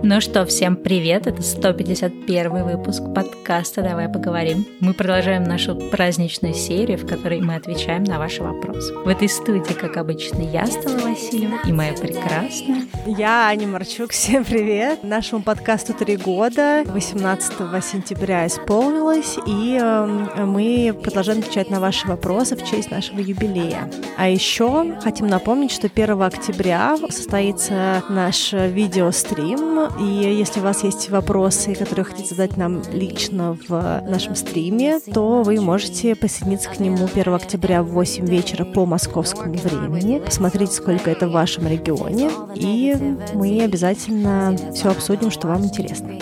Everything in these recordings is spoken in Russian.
Ну что, всем привет! Это 151 выпуск подкаста «Давай поговорим». Мы продолжаем нашу праздничную серию, в которой мы отвечаем на ваши вопросы. В этой студии, как обычно, я, Стала Васильева, и моя прекрасная... Я Аня Марчук, всем привет! Нашему подкасту три года, 18 сентября исполнилось, и э, мы продолжаем отвечать на ваши вопросы в честь нашего юбилея. А еще хотим напомнить, что 1 октября состоится наш видеострим и если у вас есть вопросы, которые хотите задать нам лично в нашем стриме, то вы можете присоединиться к нему 1 октября в 8 вечера по московскому времени. Посмотрите, сколько это в вашем регионе, и мы обязательно все обсудим, что вам интересно.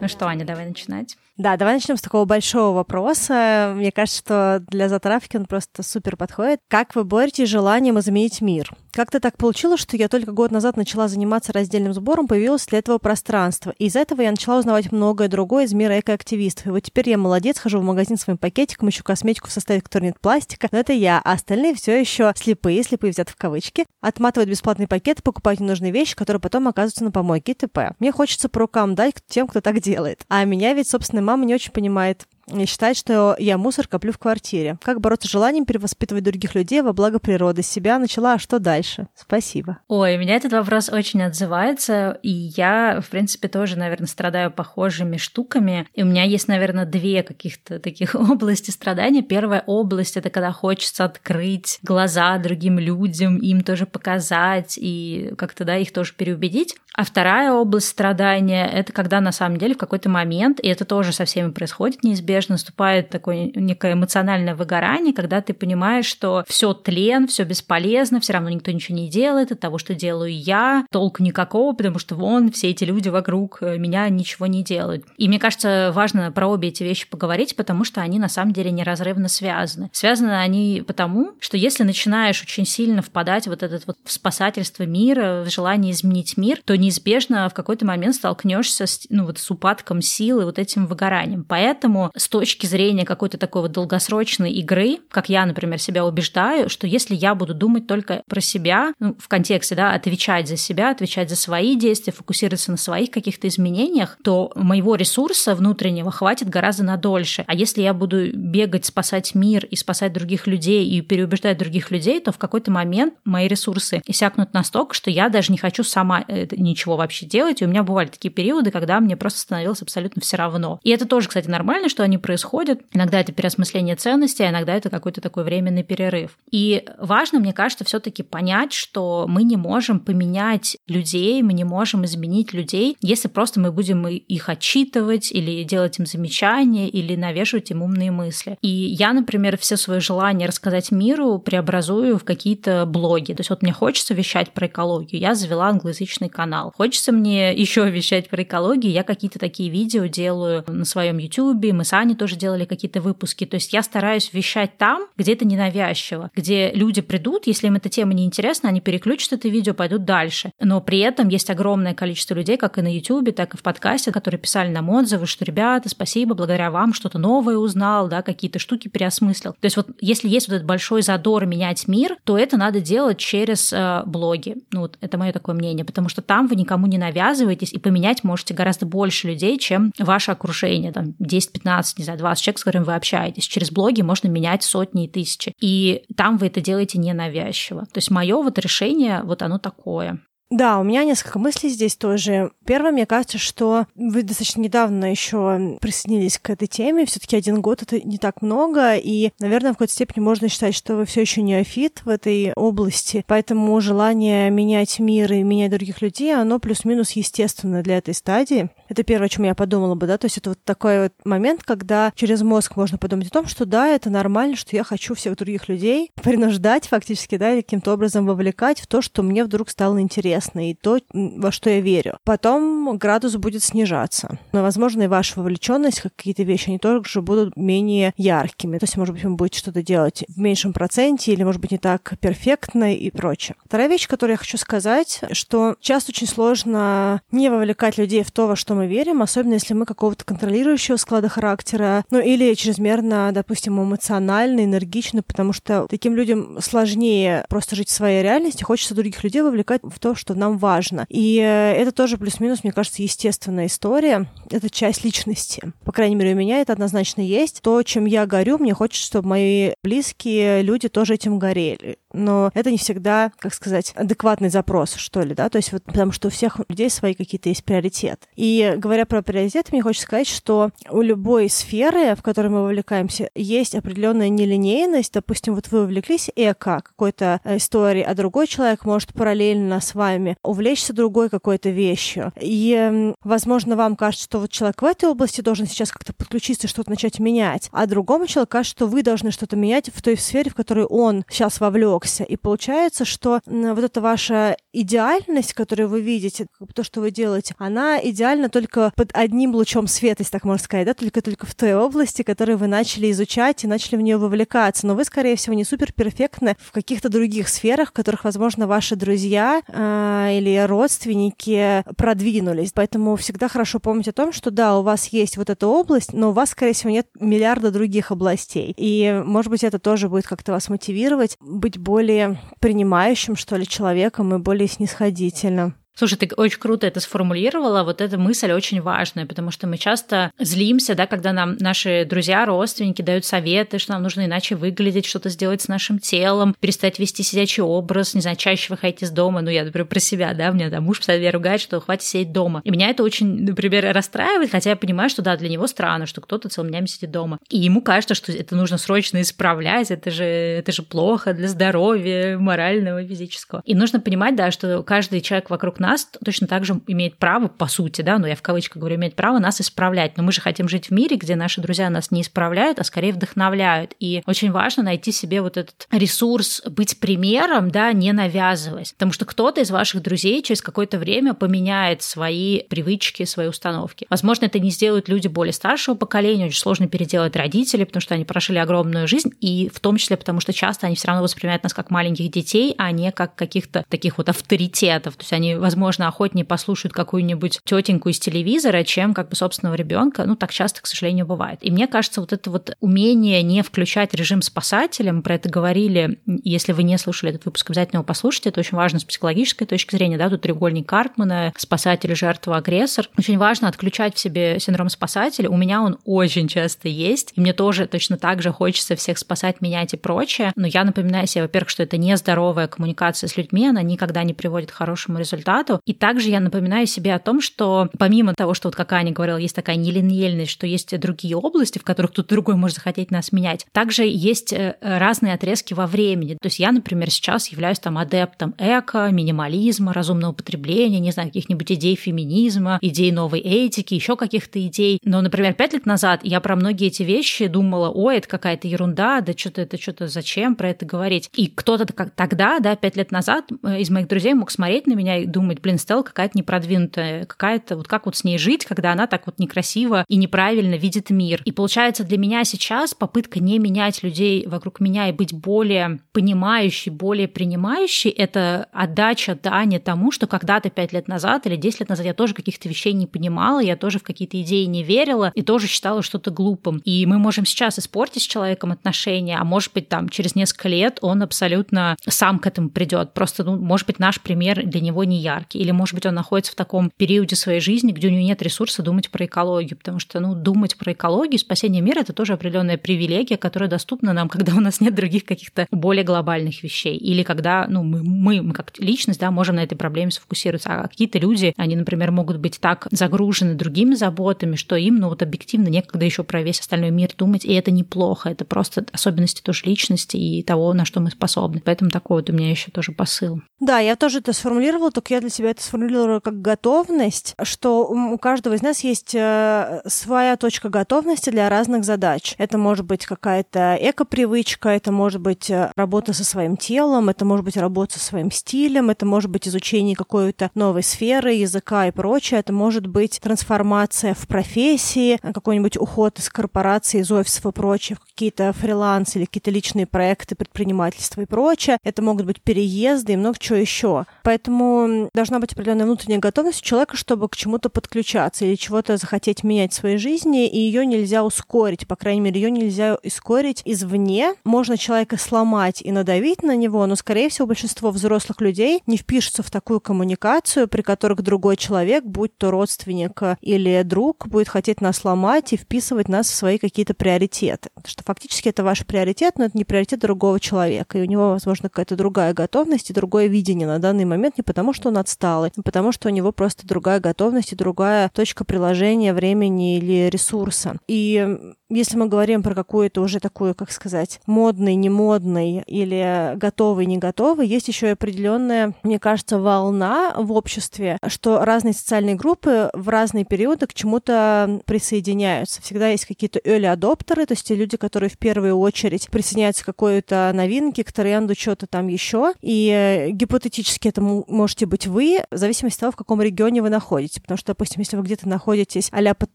Ну что, Аня, давай начинать. Да, давай начнем с такого большого вопроса. Мне кажется, что для затравки он просто супер подходит. Как вы боретесь желанием изменить мир? Как-то так получилось, что я только год назад начала заниматься раздельным сбором, появилось для этого пространство. И из этого я начала узнавать многое другое из мира экоактивистов. И вот теперь я молодец, хожу в магазин своим пакетиком, ищу косметику в составе, которой нет пластика. Но это я, а остальные все еще слепые, слепые взяты в кавычки, отматывают бесплатный пакет, покупают ненужные вещи, которые потом оказываются на помойке и т.п. Мне хочется по рукам дать тем, кто так делает. А меня ведь, собственно, мама не очень понимает и считает, что я мусор коплю в квартире. Как бороться с желанием перевоспитывать других людей во благо природы? Себя начала, а что дальше? Спасибо. Ой, меня этот вопрос очень отзывается, и я, в принципе, тоже, наверное, страдаю похожими штуками. И у меня есть, наверное, две каких-то таких области страдания. Первая область — это когда хочется открыть глаза другим людям, им тоже показать и как-то, да, их тоже переубедить. А вторая область страдания — это когда на самом деле в какой-то момент, и это тоже со всеми происходит неизбежно, наступает такое некое эмоциональное выгорание, когда ты понимаешь, что все тлен, все бесполезно, все равно никто ничего не делает, от того, что делаю я, толку никакого, потому что вон все эти люди вокруг э, меня ничего не делают. И мне кажется, важно про обе эти вещи поговорить, потому что они на самом деле неразрывно связаны. Связаны они потому, что если начинаешь очень сильно впадать вот этот вот в спасательство мира, в желание изменить мир, то неизбежно в какой-то момент столкнешься с, ну, вот, с упадком силы, вот этим выгоранием. Поэтому с точки зрения какой-то такой вот долгосрочной игры, как я, например, себя убеждаю, что если я буду думать только про себя, ну, в контексте, да, отвечать за себя, отвечать за свои действия, фокусироваться на своих каких-то изменениях, то моего ресурса внутреннего хватит гораздо на дольше. А если я буду бегать, спасать мир и спасать других людей и переубеждать других людей, то в какой-то момент мои ресурсы иссякнут настолько, что я даже не хочу сама не ничего вообще делать. И у меня бывали такие периоды, когда мне просто становилось абсолютно все равно. И это тоже, кстати, нормально, что они происходят. Иногда это переосмысление ценностей, а иногда это какой-то такой временный перерыв. И важно, мне кажется, все-таки понять, что мы не можем поменять людей, мы не можем изменить людей, если просто мы будем их отчитывать или делать им замечания, или навешивать им умные мысли. И я, например, все свои желания рассказать миру преобразую в какие-то блоги. То есть вот мне хочется вещать про экологию, я завела англоязычный канал. Хочется мне еще вещать про экологию, я какие-то такие видео делаю на своем YouTube, мы с Аней тоже делали какие-то выпуски. То есть я стараюсь вещать там, где это ненавязчиво, где люди придут, если им эта тема не интересна, они переключат это видео, пойдут дальше. Но при этом есть огромное количество людей, как и на YouTube, так и в подкасте, которые писали нам отзывы, что ребята, спасибо, благодаря вам что-то новое узнал, да, какие-то штуки переосмыслил. То есть вот если есть вот этот большой задор менять мир, то это надо делать через э, блоги. Ну вот это мое такое мнение, потому что там вы никому не навязываетесь, и поменять можете гораздо больше людей, чем ваше окружение, там 10-15, не знаю, 20 человек, с которыми вы общаетесь. Через блоги можно менять сотни и тысячи. И там вы это делаете ненавязчиво. То есть мое вот решение, вот оно такое. Да, у меня несколько мыслей здесь тоже. Первое, мне кажется, что вы достаточно недавно еще присоединились к этой теме. Все-таки один год это не так много, и, наверное, в какой-то степени можно считать, что вы все еще не афит в этой области. Поэтому желание менять мир и менять других людей, оно плюс-минус естественно для этой стадии. Это первое, о чем я подумала бы, да. То есть это вот такой вот момент, когда через мозг можно подумать о том, что да, это нормально, что я хочу всех других людей принуждать фактически, да, каким-то образом вовлекать в то, что мне вдруг стало интересно интересно и то, во что я верю. Потом градус будет снижаться. Но, возможно, и ваша вовлеченность, какие-то вещи, они тоже будут менее яркими. То есть, может быть, вы будете что-то делать в меньшем проценте или, может быть, не так перфектно и прочее. Вторая вещь, которую я хочу сказать, что часто очень сложно не вовлекать людей в то, во что мы верим, особенно если мы какого-то контролирующего склада характера, ну или чрезмерно, допустим, эмоционально, энергично, потому что таким людям сложнее просто жить в своей реальности, хочется других людей вовлекать в то, что что нам важно. И э, это тоже плюс-минус, мне кажется, естественная история. Это часть личности. По крайней мере, у меня это однозначно есть. То, чем я горю, мне хочется, чтобы мои близкие люди тоже этим горели но это не всегда, как сказать, адекватный запрос, что ли, да, то есть вот потому что у всех людей свои какие-то есть приоритеты. И говоря про приоритеты, мне хочется сказать, что у любой сферы, в которой мы вовлекаемся, есть определенная нелинейность. Допустим, вот вы увлеклись эко, какой-то историей, а другой человек может параллельно с вами увлечься другой какой-то вещью. И, возможно, вам кажется, что вот человек в этой области должен сейчас как-то подключиться что-то начать менять, а другому человеку кажется, что вы должны что-то менять в той сфере, в которой он сейчас вовлек увлекся. И получается, что вот эта ваша идеальность, которую вы видите, то, что вы делаете, она идеальна только под одним лучом света, если так можно сказать, да, только-только в той области, которую вы начали изучать и начали в нее вовлекаться. Но вы, скорее всего, не супер перфектны в каких-то других сферах, в которых, возможно, ваши друзья э, или родственники продвинулись. Поэтому всегда хорошо помнить о том, что да, у вас есть вот эта область, но у вас, скорее всего, нет миллиарда других областей. И, может быть, это тоже будет как-то вас мотивировать быть более принимающим, что ли, человеком и более снисходительным. Слушай, ты очень круто это сформулировала. Вот эта мысль очень важная, потому что мы часто злимся, да, когда нам наши друзья, родственники дают советы, что нам нужно иначе выглядеть, что-то сделать с нашим телом, перестать вести сидячий образ, не знаю, чаще выходить из дома. Ну, я, например, про себя, да, мне там муж постоянно ругает, что хватит сидеть дома. И меня это очень, например, расстраивает, хотя я понимаю, что да, для него странно, что кто-то целыми днями сидит дома. И ему кажется, что это нужно срочно исправлять, это же, это же плохо для здоровья морального физического. И нужно понимать, да, что каждый человек вокруг нас точно так же имеет право, по сути, да, ну я в кавычках говорю, имеет право нас исправлять. Но мы же хотим жить в мире, где наши друзья нас не исправляют, а скорее вдохновляют. И очень важно найти себе вот этот ресурс быть примером, да, не навязываясь. Потому что кто-то из ваших друзей через какое-то время поменяет свои привычки, свои установки. Возможно, это не сделают люди более старшего поколения, очень сложно переделать родители, потому что они прожили огромную жизнь, и в том числе потому, что часто они все равно воспринимают нас как маленьких детей, а не как каких-то таких вот авторитетов. То есть они, возможно, охотнее послушают какую-нибудь тетеньку из телевизора, чем как бы собственного ребенка. Ну, так часто, к сожалению, бывает. И мне кажется, вот это вот умение не включать режим спасателя, мы про это говорили, если вы не слушали этот выпуск, обязательно его послушайте, это очень важно с психологической точки зрения, да, тут треугольник Картмана, спасатель, жертва, агрессор. Очень важно отключать в себе синдром спасателя. У меня он очень часто есть, и мне тоже точно так же хочется всех спасать, менять и прочее. Но я напоминаю себе, во-первых, что это нездоровая коммуникация с людьми, она никогда не приводит к хорошему результату. И также я напоминаю себе о том, что помимо того, что вот как Аня говорила, есть такая нелинейность, что есть другие области, в которых кто-то другой может захотеть нас менять, также есть э, разные отрезки во времени. То есть я, например, сейчас являюсь там адептом эко, минимализма, разумного потребления, не знаю, каких-нибудь идей феминизма, идей новой этики, еще каких-то идей. Но, например, пять лет назад я про многие эти вещи думала, ой, это какая-то ерунда, да что-то это что-то зачем про это говорить. И кто-то тогда, да, пять лет назад э, из моих друзей мог смотреть на меня и думать, блин, Стелла какая-то непродвинутая, какая-то вот как вот с ней жить, когда она так вот некрасиво и неправильно видит мир. И получается для меня сейчас попытка не менять людей вокруг меня и быть более понимающей, более принимающей, это отдача дани тому, что когда-то пять лет назад или десять лет назад я тоже каких-то вещей не понимала, я тоже в какие-то идеи не верила и тоже считала что-то глупым. И мы можем сейчас испортить с человеком отношения, а может быть там через несколько лет он абсолютно сам к этому придет. Просто, ну, может быть, наш пример для него не яркий. Или, может быть, он находится в таком периоде своей жизни, где у него нет ресурса думать про экологию, потому что, ну, думать про экологию, спасение мира — это тоже определенная привилегия, которая доступна нам, когда у нас нет других каких-то более глобальных вещей. Или когда, ну, мы, мы, мы как личность, да, можем на этой проблеме сфокусироваться. А какие-то люди, они, например, могут быть так загружены другими заботами, что им, ну, вот объективно некогда еще про весь остальной мир думать, и это неплохо, это просто особенности тоже личности и того, на что мы способны. Поэтому такой вот у меня еще тоже посыл. Да, я тоже это сформулировала, только я для себя это сформулировала как готовность, что у каждого из нас есть э, своя точка готовности для разных задач. Это может быть какая-то эко-привычка, это может быть э, работа со своим телом, это может быть работа со своим стилем, это может быть изучение какой-то новой сферы, языка и прочее, это может быть трансформация в профессии, какой-нибудь уход из корпорации, из офисов и прочее, какие-то фриланс или какие-то личные проекты, предпринимательства и прочее. Это могут быть переезды и много чего еще. Поэтому должна быть определенная внутренняя готовность у человека, чтобы к чему-то подключаться или чего-то захотеть менять в своей жизни, и ее нельзя ускорить, по крайней мере, ее нельзя ускорить извне. Можно человека сломать и надавить на него, но, скорее всего, большинство взрослых людей не впишутся в такую коммуникацию, при которых другой человек, будь то родственник или друг, будет хотеть нас сломать и вписывать нас в свои какие-то приоритеты. Потому что фактически это ваш приоритет, но это не приоритет другого человека, и у него, возможно, какая-то другая готовность и другое видение на данный момент не потому, что он отсталый, потому что у него просто другая готовность и другая точка приложения времени или ресурса. И если мы говорим про какую-то уже такую, как сказать, модный, не модный или готовый, не готовый, есть еще и определенная, мне кажется, волна в обществе, что разные социальные группы в разные периоды к чему-то присоединяются. Всегда есть какие-то early адоптеры, то есть те люди, которые в первую очередь присоединяются к какой-то новинке, к тренду, что-то там еще. И гипотетически это можете быть вы, в зависимости от того, в каком регионе вы находитесь. Потому что, допустим, если вы где-то находитесь а под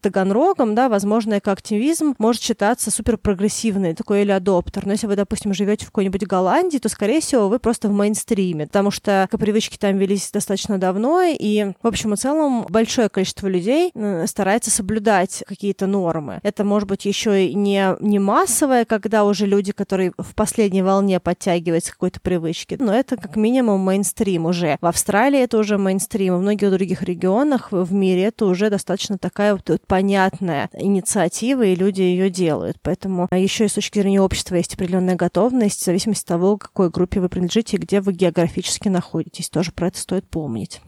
Таганрогом, да, возможно, экоактивизм может считаться супер прогрессивный, такой или адоптер. Но если вы, допустим, живете в какой-нибудь Голландии, то, скорее всего, вы просто в мейнстриме, потому что привычки там велись достаточно давно, и, в общем и целом, большое количество людей э, старается соблюдать какие-то нормы. Это может быть еще и не, не массовое, когда уже люди, которые в последней волне подтягиваются к какой-то привычке, но это как минимум мейнстрим уже. В Австралии это уже мейнстрим, в многих других регионах в мире это уже достаточно такая вот, вот понятная инициатива, и люди ее делают. Поэтому а, еще и с точки зрения общества есть определенная готовность, в зависимости от того, какой группе вы принадлежите и где вы географически находитесь. Тоже про это стоит помнить.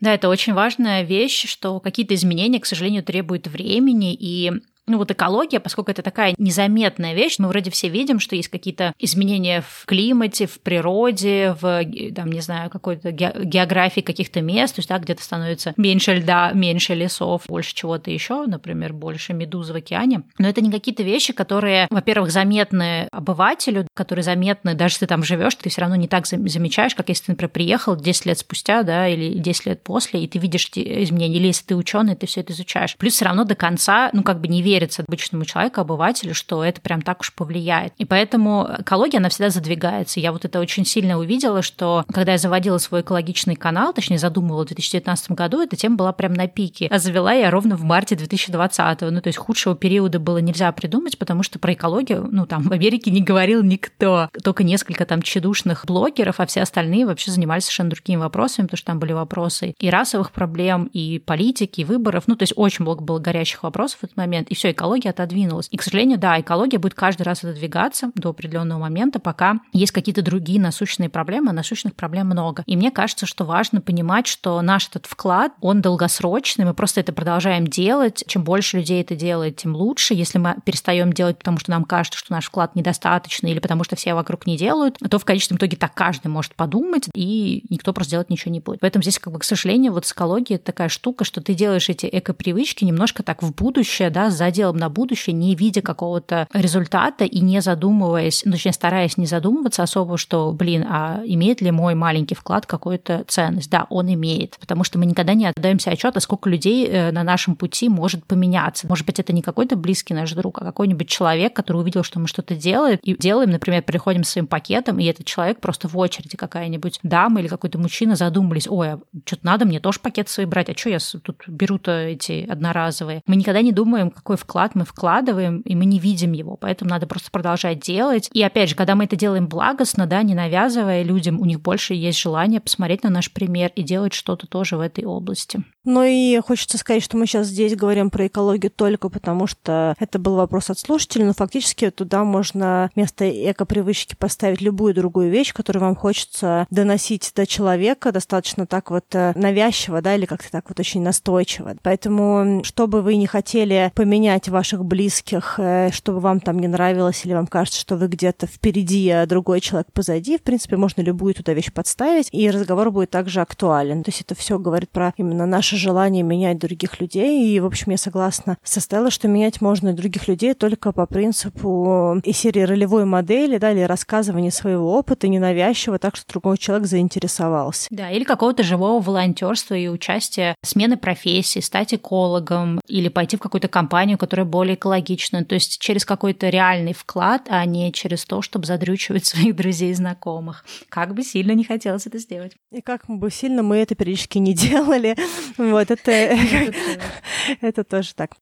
Да, это очень важная вещь, что какие-то изменения, к сожалению, требуют времени, и ну вот экология, поскольку это такая незаметная вещь, мы вроде все видим, что есть какие-то изменения в климате, в природе, в, там, не знаю, какой-то географии каких-то мест, то есть, да, где-то становится меньше льда, меньше лесов, больше чего-то еще, например, больше медуз в океане. Но это не какие-то вещи, которые, во-первых, заметны обывателю, которые заметны, даже если ты там живешь, ты все равно не так замечаешь, как если ты, например, приехал 10 лет спустя, да, или 10 лет после, и ты видишь эти изменения, или если ты ученый, ты все это изучаешь. Плюс все равно до конца, ну, как бы не веришь верится обычному человеку, обывателю, что это прям так уж повлияет. И поэтому экология, она всегда задвигается. Я вот это очень сильно увидела, что когда я заводила свой экологичный канал, точнее задумывала в 2019 году, эта тема была прям на пике. А завела я ровно в марте 2020. Ну, то есть худшего периода было нельзя придумать, потому что про экологию, ну, там в Америке не говорил никто. Только несколько там чедушных блогеров, а все остальные вообще занимались совершенно другими вопросами, потому что там были вопросы и расовых проблем, и политики, и выборов. Ну, то есть очень много было горящих вопросов в этот момент. И все, все, экология отодвинулась. И, к сожалению, да, экология будет каждый раз отодвигаться до определенного момента, пока есть какие-то другие насущные проблемы, а насущных проблем много. И мне кажется, что важно понимать, что наш этот вклад, он долгосрочный, мы просто это продолжаем делать. Чем больше людей это делает, тем лучше. Если мы перестаем делать, потому что нам кажется, что наш вклад недостаточный или потому что все вокруг не делают, то в конечном итоге так каждый может подумать, и никто просто делать ничего не будет. Поэтому здесь, как бы, к сожалению, вот с экологией такая штука, что ты делаешь эти эко-привычки немножко так в будущее, да, сзади делом на будущее, не видя какого-то результата и не задумываясь, ну, точнее, стараясь не задумываться особо, что, блин, а имеет ли мой маленький вклад какую-то ценность? Да, он имеет, потому что мы никогда не отдаемся отчета, сколько людей э, на нашем пути может поменяться. Может быть, это не какой-то близкий наш друг, а какой-нибудь человек, который увидел, что мы что-то делаем, и делаем, например, приходим с своим пакетом, и этот человек просто в очереди какая-нибудь дама или какой-то мужчина задумались, ой, а что-то надо мне тоже пакет свой брать, а что я тут беру-то эти одноразовые? Мы никогда не думаем, какой вклад мы вкладываем, и мы не видим его. Поэтому надо просто продолжать делать. И опять же, когда мы это делаем благостно, да, не навязывая людям, у них больше есть желание посмотреть на наш пример и делать что-то тоже в этой области. Ну и хочется сказать, что мы сейчас здесь говорим про экологию только потому, что это был вопрос от слушателей, но фактически туда можно вместо эко-привычки поставить любую другую вещь, которую вам хочется доносить до человека достаточно так вот э, навязчиво, да, или как-то так вот очень настойчиво. Поэтому, что бы вы не хотели поменять понять ваших близких, э, чтобы вам там не нравилось или вам кажется, что вы где-то впереди, а другой человек позади. В принципе, можно любую туда вещь подставить, и разговор будет также актуален. То есть это все говорит про именно наше желание менять других людей. И, в общем, я согласна со Стеллой, что менять можно других людей только по принципу и серии ролевой модели, да, или рассказывания своего опыта ненавязчиво, так что другой человек заинтересовался. Да, или какого-то живого волонтерства и участия, смены профессии, стать экологом или пойти в какую-то компанию, созданию, которое более экологично, то есть через какой-то реальный вклад, а не через то, чтобы задрючивать своих друзей и знакомых. Как бы сильно не хотелось это сделать. И как бы сильно мы это периодически не делали. Вот это, это тоже так.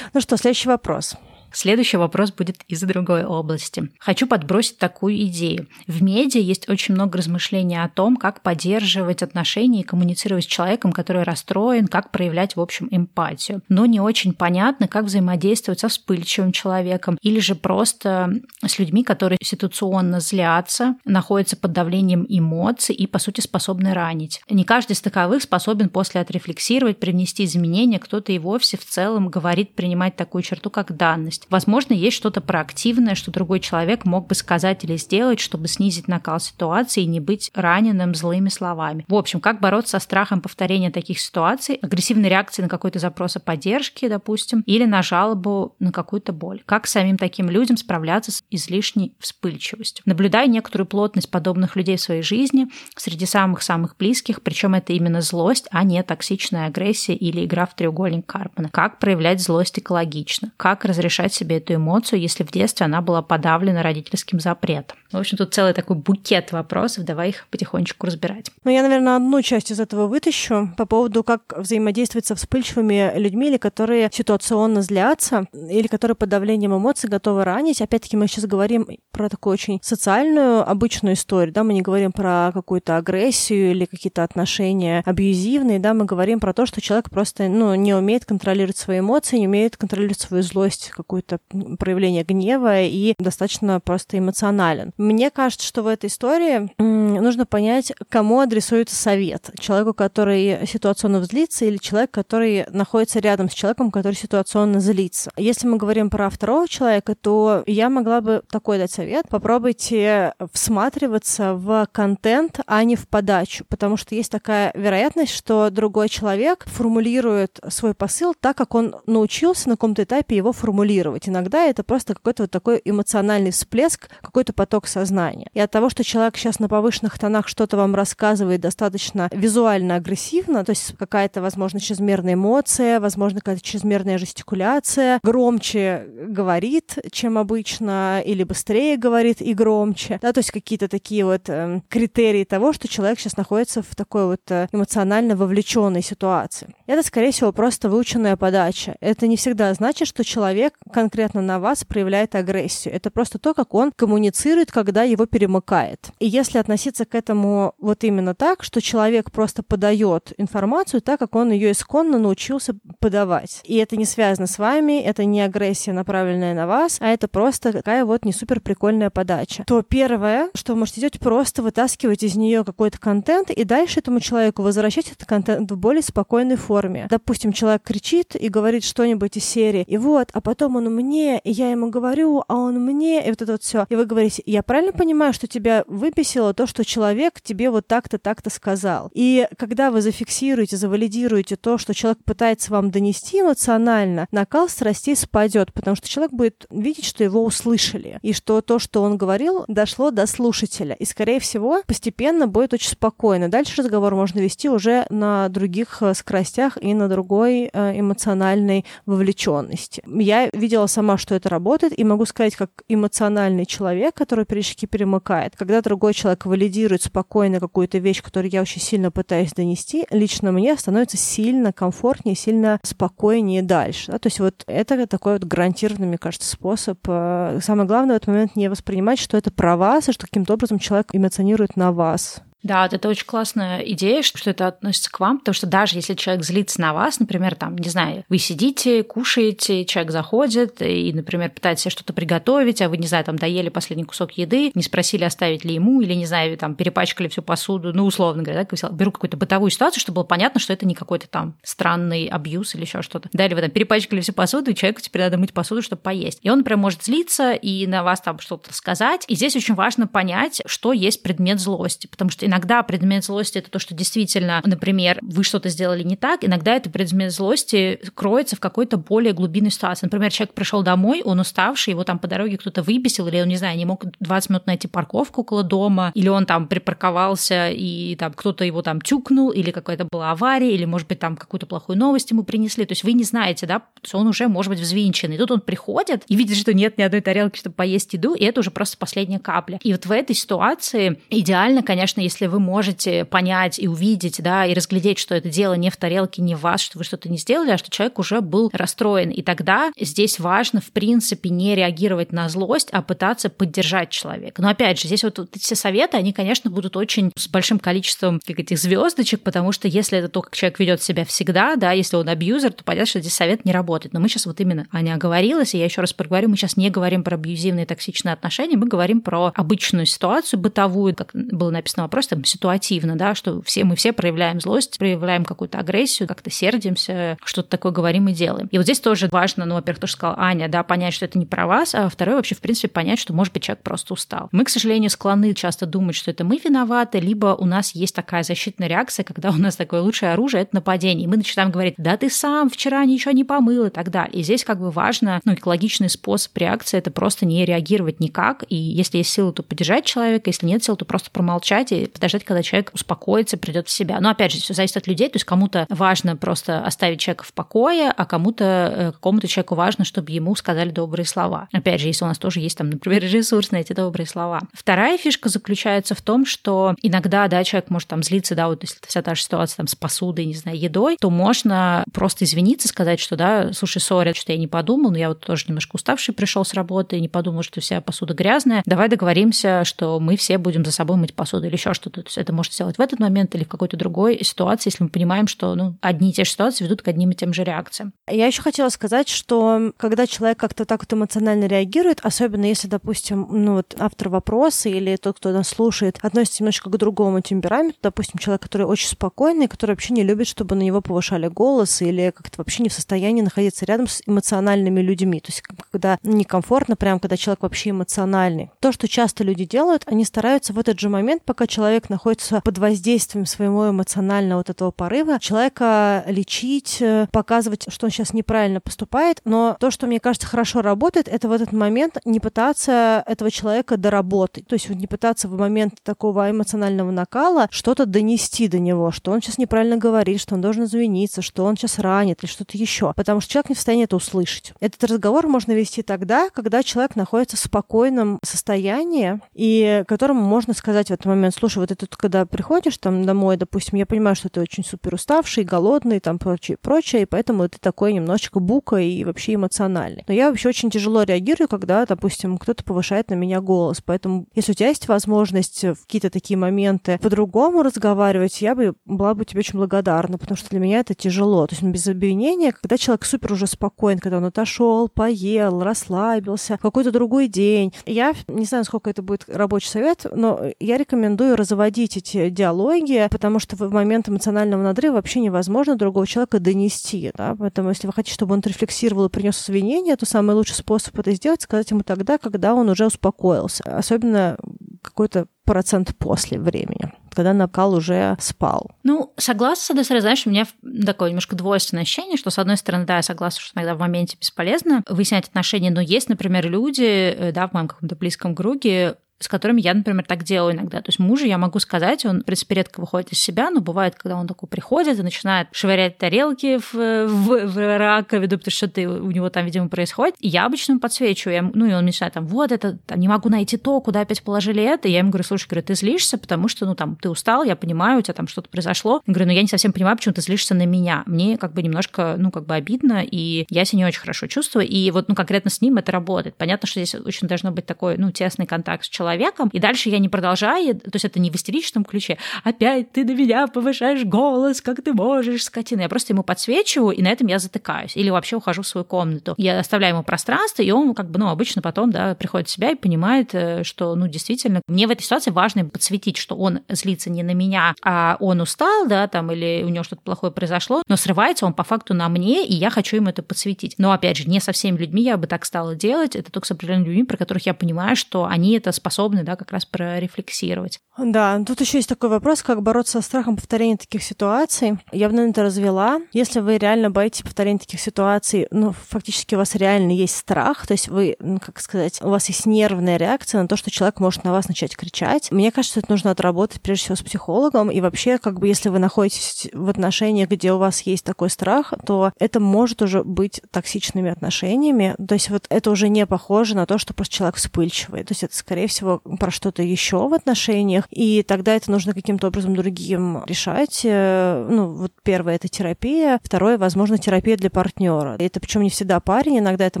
Ну что, следующий вопрос. Следующий вопрос будет из другой области. Хочу подбросить такую идею. В медиа есть очень много размышлений о том, как поддерживать отношения и коммуницировать с человеком, который расстроен, как проявлять, в общем, эмпатию. Но не очень понятно, как взаимодействовать со вспыльчивым человеком или же просто с людьми, которые ситуационно злятся, находятся под давлением эмоций и, по сути, способны ранить. Не каждый из таковых способен после отрефлексировать, привнести изменения, кто-то и вовсе в целом говорит принимать такую черту, как данность есть, возможно, есть что-то проактивное, что другой человек мог бы сказать или сделать, чтобы снизить накал ситуации и не быть раненым злыми словами. В общем, как бороться со страхом повторения таких ситуаций, агрессивной реакции на какой-то запрос о поддержке, допустим, или на жалобу на какую-то боль. Как самим таким людям справляться с излишней вспыльчивостью. Наблюдая некоторую плотность подобных людей в своей жизни среди самых-самых близких, причем это именно злость, а не токсичная агрессия или игра в треугольник Карпмана. Как проявлять злость экологично? Как разрешать себе эту эмоцию, если в детстве она была подавлена родительским запретом. В общем, тут целый такой букет вопросов, давай их потихонечку разбирать. Ну, я, наверное, одну часть из этого вытащу по поводу, как взаимодействовать со вспыльчивыми людьми, или которые ситуационно злятся, или которые под давлением эмоций готовы ранить. Опять-таки, мы сейчас говорим про такую очень социальную, обычную историю, да, мы не говорим про какую-то агрессию или какие-то отношения абьюзивные, да, мы говорим про то, что человек просто, ну, не умеет контролировать свои эмоции, не умеет контролировать свою злость, какую какое-то проявление гнева и достаточно просто эмоционален. Мне кажется, что в этой истории нужно понять, кому адресуется совет. Человеку, который ситуационно взлится, или человек, который находится рядом с человеком, который ситуационно злится. Если мы говорим про второго человека, то я могла бы такой дать совет. Попробуйте всматриваться в контент, а не в подачу, потому что есть такая вероятность, что другой человек формулирует свой посыл так, как он научился на каком-то этапе его формулировать анализировать. Иногда это просто какой-то вот такой эмоциональный всплеск, какой-то поток сознания. И от того, что человек сейчас на повышенных тонах что-то вам рассказывает достаточно визуально агрессивно, то есть какая-то, возможно, чрезмерная эмоция, возможно, какая-то чрезмерная жестикуляция, громче говорит, чем обычно, или быстрее говорит и громче, да, то есть какие-то такие вот э, критерии того, что человек сейчас находится в такой вот э, эмоционально вовлеченной ситуации. Это, скорее всего, просто выученная подача. Это не всегда значит, что человек конкретно на вас проявляет агрессию. Это просто то, как он коммуницирует, когда его перемыкает. И если относиться к этому вот именно так, что человек просто подает информацию так, как он ее исконно научился подавать. И это не связано с вами, это не агрессия, направленная на вас, а это просто такая вот не супер прикольная подача. То первое, что вы можете делать, просто вытаскивать из нее какой-то контент и дальше этому человеку возвращать этот контент в более спокойной форме. Допустим, человек кричит и говорит что-нибудь из серии, и вот, а потом он мне, и я ему говорю, а он мне, и вот это вот все. И вы говорите, я правильно понимаю, что тебя выписило то, что человек тебе вот так-то, так-то сказал. И когда вы зафиксируете, завалидируете то, что человек пытается вам донести эмоционально, накал страстей спадет, потому что человек будет видеть, что его услышали, и что то, что он говорил, дошло до слушателя. И, скорее всего, постепенно будет очень спокойно. Дальше разговор можно вести уже на других э, скоростях и на другой э, эмоциональной вовлеченности. Я видела сама, что это работает, и могу сказать, как эмоциональный человек, который периодически перемыкает, когда другой человек валидирует спокойно какую-то вещь, которую я очень сильно пытаюсь донести, лично мне становится сильно комфортнее, сильно спокойнее дальше. Да? То есть вот это такой вот гарантированный, мне кажется, способ. Э, самое главное в этот момент не воспринимать, что это про вас, и что каким-то образом человек эмоционирует на вас. Да, это очень классная идея, что это относится к вам, потому что даже если человек злится на вас, например, там, не знаю, вы сидите, кушаете, человек заходит и, например, пытается что-то приготовить, а вы, не знаю, там, доели последний кусок еды, не спросили, оставить ли ему, или, не знаю, там, перепачкали всю посуду, ну, условно говоря, да, беру какую-то бытовую ситуацию, чтобы было понятно, что это не какой-то там странный абьюз или еще что-то. Да, или вы там перепачкали всю посуду, и человеку теперь надо мыть посуду, чтобы поесть. И он прям может злиться и на вас там что-то сказать. И здесь очень важно понять, что есть предмет злости, потому что иногда предмет злости это то, что действительно, например, вы что-то сделали не так, иногда это предмет злости кроется в какой-то более глубинной ситуации. Например, человек пришел домой, он уставший, его там по дороге кто-то выбесил, или он, не знаю, не мог 20 минут найти парковку около дома, или он там припарковался, и там кто-то его там тюкнул, или какая-то была авария, или, может быть, там какую-то плохую новость ему принесли. То есть вы не знаете, да, что он уже может быть взвинченный. И тут он приходит и видит, что нет ни одной тарелки, чтобы поесть еду, и это уже просто последняя капля. И вот в этой ситуации идеально, конечно, если вы можете понять и увидеть, да, и разглядеть, что это дело не в тарелке, не в вас, что вы что-то не сделали, а что человек уже был расстроен. И тогда здесь важно, в принципе, не реагировать на злость, а пытаться поддержать человека. Но опять же, здесь вот, вот эти советы, они, конечно, будут очень с большим количеством как этих звездочек, потому что если это то, как человек ведет себя всегда, да, если он абьюзер, то понятно, что здесь совет не работает. Но мы сейчас вот именно, Аня оговорилась, и я еще раз проговорю, мы сейчас не говорим про абьюзивные токсичные отношения, мы говорим про обычную ситуацию, бытовую, как было написано вопрос, там, ситуативно, да, что все, мы все проявляем злость, проявляем какую-то агрессию, как-то сердимся, что-то такое говорим и делаем. И вот здесь тоже важно, ну, во-первых, то, что сказала Аня, да, понять, что это не про вас, а второе, вообще, в принципе, понять, что, может быть, человек просто устал. Мы, к сожалению, склонны часто думать, что это мы виноваты, либо у нас есть такая защитная реакция, когда у нас такое лучшее оружие — это нападение. И мы начинаем говорить, да ты сам вчера ничего не помыл и так далее. И здесь как бы важно, ну, экологичный способ реакции — это просто не реагировать никак. И если есть силы, то поддержать человека, если нет сил, то просто промолчать и подождать, когда человек успокоится, придет в себя. Но опять же, все зависит от людей. То есть кому-то важно просто оставить человека в покое, а кому-то, э, какому-то человеку важно, чтобы ему сказали добрые слова. Опять же, если у нас тоже есть там, например, ресурс на эти добрые слова. Вторая фишка заключается в том, что иногда, да, человек может там злиться, да, вот если вся та же ситуация там с посудой, не знаю, едой, то можно просто извиниться, сказать, что, да, слушай, сори, что я не подумал, но я вот тоже немножко уставший пришел с работы, не подумал, что вся посуда грязная. Давай договоримся, что мы все будем за собой мыть посуду или еще что-то. То есть это может сделать в этот момент или в какой-то другой ситуации, если мы понимаем, что ну, одни и те же ситуации ведут к одним и тем же реакциям. Я еще хотела сказать, что когда человек как-то так вот эмоционально реагирует, особенно если, допустим, ну вот автор вопроса или тот, кто нас слушает, относится немножко к другому темпераменту, допустим, человек, который очень спокойный, который вообще не любит, чтобы на него повышали голос или как-то вообще не в состоянии находиться рядом с эмоциональными людьми. То есть когда некомфортно, прям когда человек вообще эмоциональный. То, что часто люди делают, они стараются в этот же момент, пока человек находится под воздействием своего эмоционального вот этого порыва, человека лечить, э, показывать, что он сейчас неправильно поступает. Но то, что мне кажется хорошо работает, это в этот момент не пытаться этого человека доработать. То есть не пытаться в момент такого эмоционального накала что-то донести до него, что он сейчас неправильно говорит, что он должен извиниться, что он сейчас ранит или что-то еще. Потому что человек не в состоянии это услышать. Этот разговор можно вести тогда, когда человек находится в спокойном состоянии, и которому можно сказать в этот момент, слушай, вот это когда приходишь там домой, допустим, я понимаю, что ты очень супер уставший, голодный, там прочее, прочее, и поэтому ты такой немножечко бука и вообще эмоциональный. Но я вообще очень тяжело реагирую, когда, допустим, кто-то повышает на меня голос. Поэтому, если у тебя есть возможность в какие-то такие моменты по-другому разговаривать, я бы была бы тебе очень благодарна, потому что для меня это тяжело. То есть без обвинения, когда человек супер уже спокоен, когда он отошел, поел, расслабился, какой-то другой день. Я не знаю, сколько это будет рабочий совет, но я рекомендую разводить эти диалоги, потому что в момент эмоционального надрыва вообще невозможно другого человека донести. Да? Поэтому если вы хотите, чтобы он рефлексировал и принес извинения, то самый лучший способ это сделать, сказать ему тогда, когда он уже успокоился. Особенно какой-то процент после времени когда накал уже спал. Ну, согласна, с одной стороны, знаешь, у меня такое немножко двойственное ощущение, что, с одной стороны, да, я согласна, что иногда в моменте бесполезно выяснять отношения, но есть, например, люди, э, да, в моем каком-то близком круге, с которыми я, например, так делаю иногда. То есть мужу я могу сказать, он, в принципе, редко выходит из себя, но бывает, когда он такой приходит и начинает швырять тарелки в, в, в раковину, потому что ты, у него там, видимо, происходит. И я обычно ему подсвечиваю, я, ну, и он начинает там, вот это, там, не могу найти то, куда опять положили это. И я ему говорю, слушай, говорю, ты злишься, потому что, ну, там, ты устал, я понимаю, у тебя там что-то произошло. Я говорю, ну, я не совсем понимаю, почему ты злишься на меня. Мне как бы немножко, ну, как бы обидно, и я себя не очень хорошо чувствую. И вот, ну, конкретно с ним это работает. Понятно, что здесь очень должно быть такой, ну, тесный контакт с человеком. И дальше я не продолжаю, то есть это не в истеричном ключе. Опять ты на меня повышаешь голос, как ты можешь, скотина. Я просто ему подсвечиваю, и на этом я затыкаюсь. Или вообще ухожу в свою комнату. Я оставляю ему пространство, и он как бы, ну, обычно потом, да, приходит в себя и понимает, э, что, ну, действительно, мне в этой ситуации важно подсветить, что он злится не на меня, а он устал, да, там, или у него что-то плохое произошло, но срывается он по факту на мне, и я хочу ему это подсветить. Но, опять же, не со всеми людьми я бы так стала делать, это только с определенными людьми, про которых я понимаю, что они это способны способны, да, как раз прорефлексировать. Да, тут еще есть такой вопрос, как бороться со страхом повторения таких ситуаций. Я бы, наверное, это развела. Если вы реально боитесь повторения таких ситуаций, ну, фактически у вас реально есть страх, то есть вы, ну, как сказать, у вас есть нервная реакция на то, что человек может на вас начать кричать. Мне кажется, это нужно отработать прежде всего с психологом, и вообще, как бы, если вы находитесь в отношениях, где у вас есть такой страх, то это может уже быть токсичными отношениями. То есть вот это уже не похоже на то, что просто человек вспыльчивый. То есть это, скорее всего, про что-то еще в отношениях, и тогда это нужно каким-то образом другим решать. Э, ну, вот первое — это терапия, второе, возможно, терапия для партнера. Это причем не всегда парень, иногда это